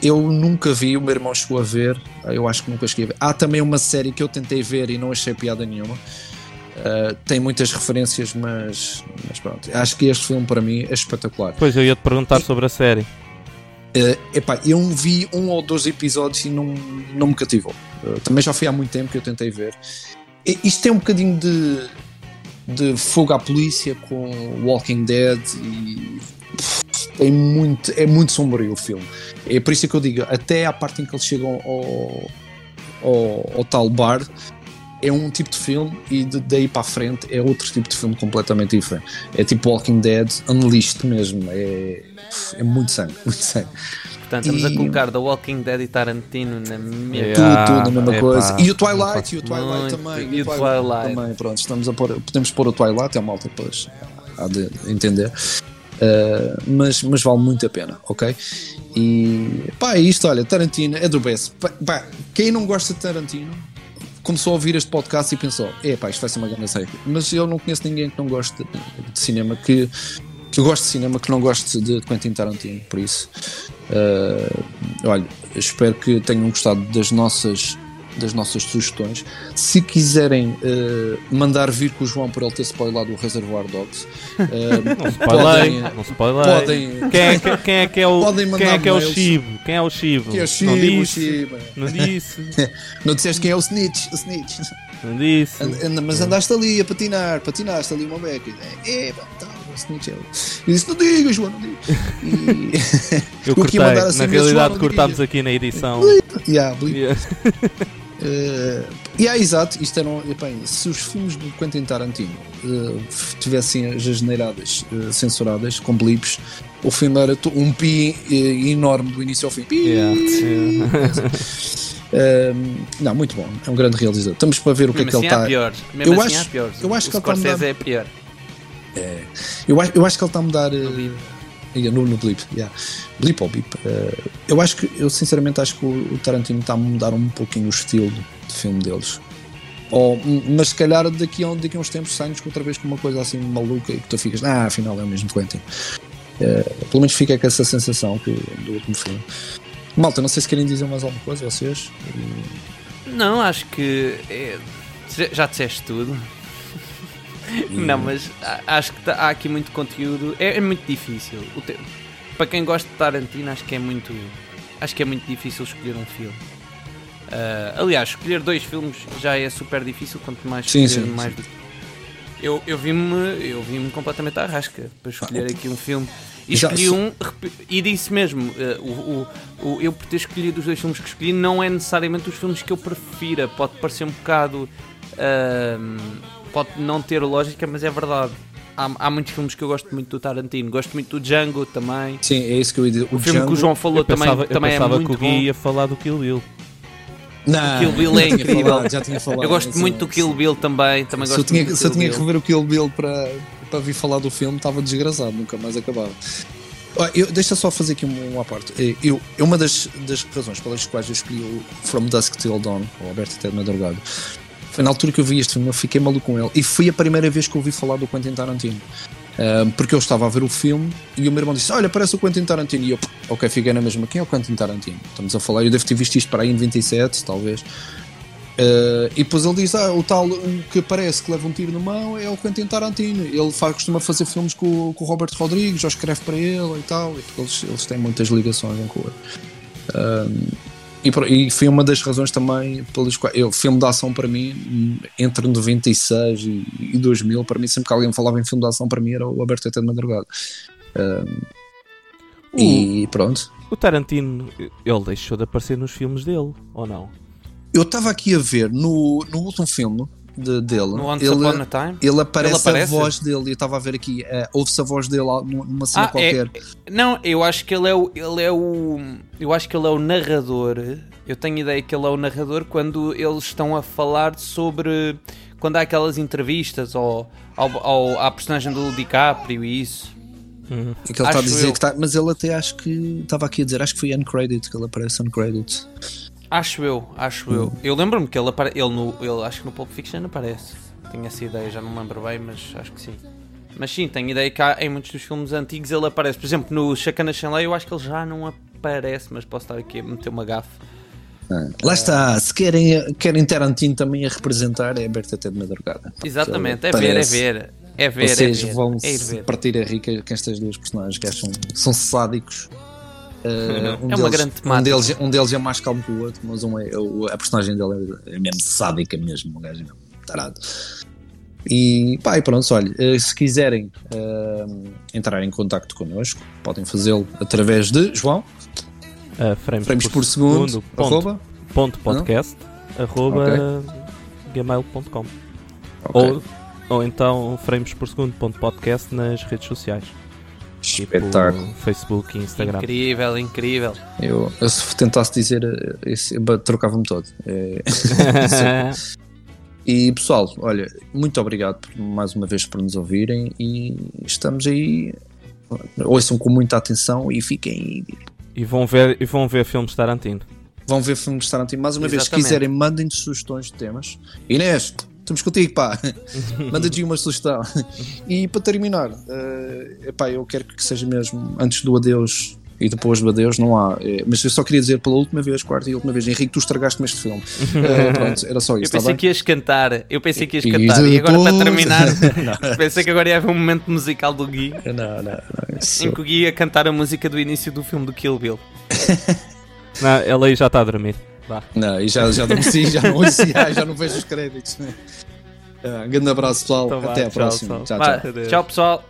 Eu nunca vi, o meu irmão chegou a ver, eu acho que nunca cheguei a ver. Há também uma série que eu tentei ver e não achei piada nenhuma. Uh, tem muitas referências, mas, mas pronto. Acho que este filme para mim é espetacular. Pois eu ia te perguntar sobre a série. Uh, epá, eu vi um ou dois episódios e não, não me cativou. Uh, também já foi há muito tempo que eu tentei ver. E, isto tem um bocadinho de, de fogo à polícia com Walking Dead e é muito, é muito sombrio o filme. É por isso que eu digo, até à parte em que eles chegam ao, ao, ao tal bar, é um tipo de filme e de, daí para a frente é outro tipo de filme completamente diferente. É tipo Walking Dead, Unleashed mesmo. É, é muito sangue, muito sangue. Portanto, estamos e... a colocar The Walking Dead e Tarantino na mesma yeah, tudo, tudo na mesma coisa. E o Twilight, e o Twilight muito, também. E o Twilight, Twilight, também. Pronto, estamos a pôr, podemos pôr o Twilight, é uma alta depois há de entender. Uh, mas, mas vale muito a pena, ok? E pá, é isto, olha, Tarantino é do best. Pá, quem não gosta de Tarantino começou a ouvir este podcast e pensou: é pá, isto vai ser uma grande série. Mas eu não conheço ninguém que não goste de, de cinema, que, que goste de cinema, que não goste de Quentin Tarantino. Por isso, uh, olha, espero que tenham gostado das nossas das nossas sugestões. Se quiserem uh, mandar vir com o João por ele ter spoilado o Reservoir Dogs, uh, podem, não podem, quem é, que, quem é que é o quem é que é o Chibo? Quem é o Chibo? Quem é o Chibo? Não disse. Não disse. não disseste quem é o Snitch? O Snitch. Não disse. And, and, mas andaste ali a patinar, patinaste ali uma beca. É, tá, o Snitch é o. E disse: Não digas, João, não digas. E... Eu cortei. Assim, na realidade, cortámos aqui na edição. Yeah, yeah. Uh, e é exato, isto eram, bem, se os filmes do Quentin Tarantino uh, tivessem as geneiradas uh, censuradas com blips, o filme era um pi enorme do início ao fim. Pi, yeah. não, muito bom, é um grande realizador. Estamos para ver o que é que ele está. É pior. Mesmo eu assim acho, pior. Eu acho o que ele está é pior. É, eu, acho, eu acho que ele está a mudar. No, no blip, yeah. blip ou bip. Uh, eu acho que, eu sinceramente acho que o, o Tarantino está a mudar um pouquinho o estilo de filme deles. Ou, mas se calhar daqui a, daqui a uns tempos sai-nos outra vez com uma coisa assim maluca e que tu ficas, ah, afinal é o mesmo Quentin. Uh, pelo menos fica com essa sensação que, do último filme. Malta, não sei se querem dizer mais alguma coisa, vocês. Não, acho que é, já disseste tudo. Não, mas acho que tá, há aqui muito conteúdo. É, é muito difícil. Te... Para quem gosta de Tarantino, acho que é muito. Acho que é muito difícil escolher um filme. Ah, aliás, escolher dois filmes já é super difícil, quanto mais Sim, escolher sim, mais do- Eu, eu vi-me eu vi completamente à rasca para escolher aqui um filme. E escolhi um e disse mesmo, eh, o, o- o- eu por ter escolhido os dois filmes que escolhi não é necessariamente os filmes que eu prefira. Pode parecer um bocado. ahm, pode não ter lógica, mas é verdade. Há, há muitos filmes que eu gosto muito do Tarantino. Gosto muito do Django também. Sim, é isso que eu ia dizer. O, filme que o Django- João falou Eu pensava, também, eu também é pensava muito que o bom. Gui ia falar do Kill Bill. Não, Kill Bill é já tinha incrível. falado, já tinha falado. Eu gosto Sim, muito do Kill sim. Bill também. também Se eu gosto tinha, muito do se eu tinha que rever o Kill Bill para, para vir falar do filme, estava desgraçado, nunca mais acabava. Eu, deixa só fazer aqui uma, uma parte. Eh, Eu, eu- uma das, das razões pelas quais eu escolhi o From Dusk Till Dawn, o Alberto até de madrugada, foi na altura que eu vi este filme, eu fiquei maluco com ele. E foi a primeira vez que eu ouvi falar do Quentin Tarantino. Porque eu estava a ver o filme e o meu irmão disse: Olha, parece o Quentin Tarantino. E eu, ok, fiquei na mesma. Quem é o Quentin Tarantino? Estamos a falar, eu devo ter visto isto para aí em 97, talvez. Uh, e depois ele diz: Ah, o tal que parece que leva um tiro na mão é o Quentin Tarantino. Ele faz, costuma fazer filmes com, com o Robert Rodrigues, já escreve para ele e tal. Eles, eles têm muitas ligações um com o outro. E, e foi uma das razões também pelas quais. Eu, filme de ação para mim, entre 96 e, e 2000, para mim, sempre que alguém falava em filme de ação, para mim era o Aberto até de madrugada. Um, e pronto. O Tarantino, ele deixou de aparecer nos filmes dele, ou não? Eu estava aqui a ver no, no último filme de- dele. No Once ele, Upon a Time? Ele aparece, Ele aparece? a voz dele, eu estava a ver aqui, eh, ouve-se a voz dele numa cena Ah, qualquer. é, não, eu acho que ele é o ele é o eu acho que ele é o narrador. Eu tenho ideia que ele é o narrador quando eles estão a falar sobre quando há aquelas entrevistas ao, ao, ao- à personagem do DiCaprio e isso. Uhum. É que ele está a dizer eu. que está, mas ele até acho que estava aqui a dizer, acho que foi uncredited, que ele aparece uncredited. Acho eu, acho eu. Eu lembro-me que ele aparece, ele no, ele acho que no Pulp Fiction aparece. Tenho essa ideia, já não lembro bem, mas acho que sim. Mas sim, tenho ideia que há, em muitos dos filmes antigos ele aparece. Por exemplo, no Chacana Chanley eu acho que ele já não aparece, mas posso estar aqui a meter uma gafe. Lá está, se querem, querem Tarantino também a representar, é aberto até de madrugada. Exatamente, é Parece. ver, é ver. É ver, Vocês é ver. vão é ver. partir a rica com estas duas personagens que acham são sádicos. Uh, um É uma deles, grande um temática. deles, um deles é mais calmo que o outro, mas um é, o- a personagem dele é, é mesmo sádica mesmo, o gajo mesmo tarado. E pá, e pronto, olha, eh, se quiserem eh, entrar em contacto connosco, podem fazê-lo através de João, Uh, frames, frames por segundo, ponto, arroba. ponto podcast, arroba gmail.com Ok. ou, ou então frames por segundo ponto podcast nas redes sociais. Tipo Espetáculo. Facebook e Instagram. Incrível, incrível. Eu, eu se tentasse dizer eh, trocava-me todo. É, E pessoal, olha, muito obrigado por, mais uma vez por nos ouvirem e estamos aí. Ouçam com muita atenção e fiquem. e, vão ver, e vão ver filmes de Tarantino. Vão ver filmes de Tarantino mais uma vez. Se Exatamente. quiserem, mandem-nos sugestões de temas. Inês, estamos contigo, pá. Manda-te uma sugestão. E para terminar, eh, epá, eu quero que seja mesmo antes do adeus e depois do adeus, não há. eh, mas eu só queria dizer pela última vez, quarta e última vez, Henrique, tu estragaste-me este filme. Eh, pronto, era só Eu isso, está pensei bem? que ias cantar, eu pensei que ias E cantar e agora para terminar, pensei que agora ia haver um momento musical do Gui Não, não, não. Em que o Gui ia cantar a música do início do filme do Kill Bill. Não, ela aí já está a dormir. Vá. Não, e já, já adormeci, já não ouço, já, não vejo os créditos. Ah, grande abraço, pessoal. Então vá, Até à tchau, próxima. Tchau, tchau. Tchau pessoal.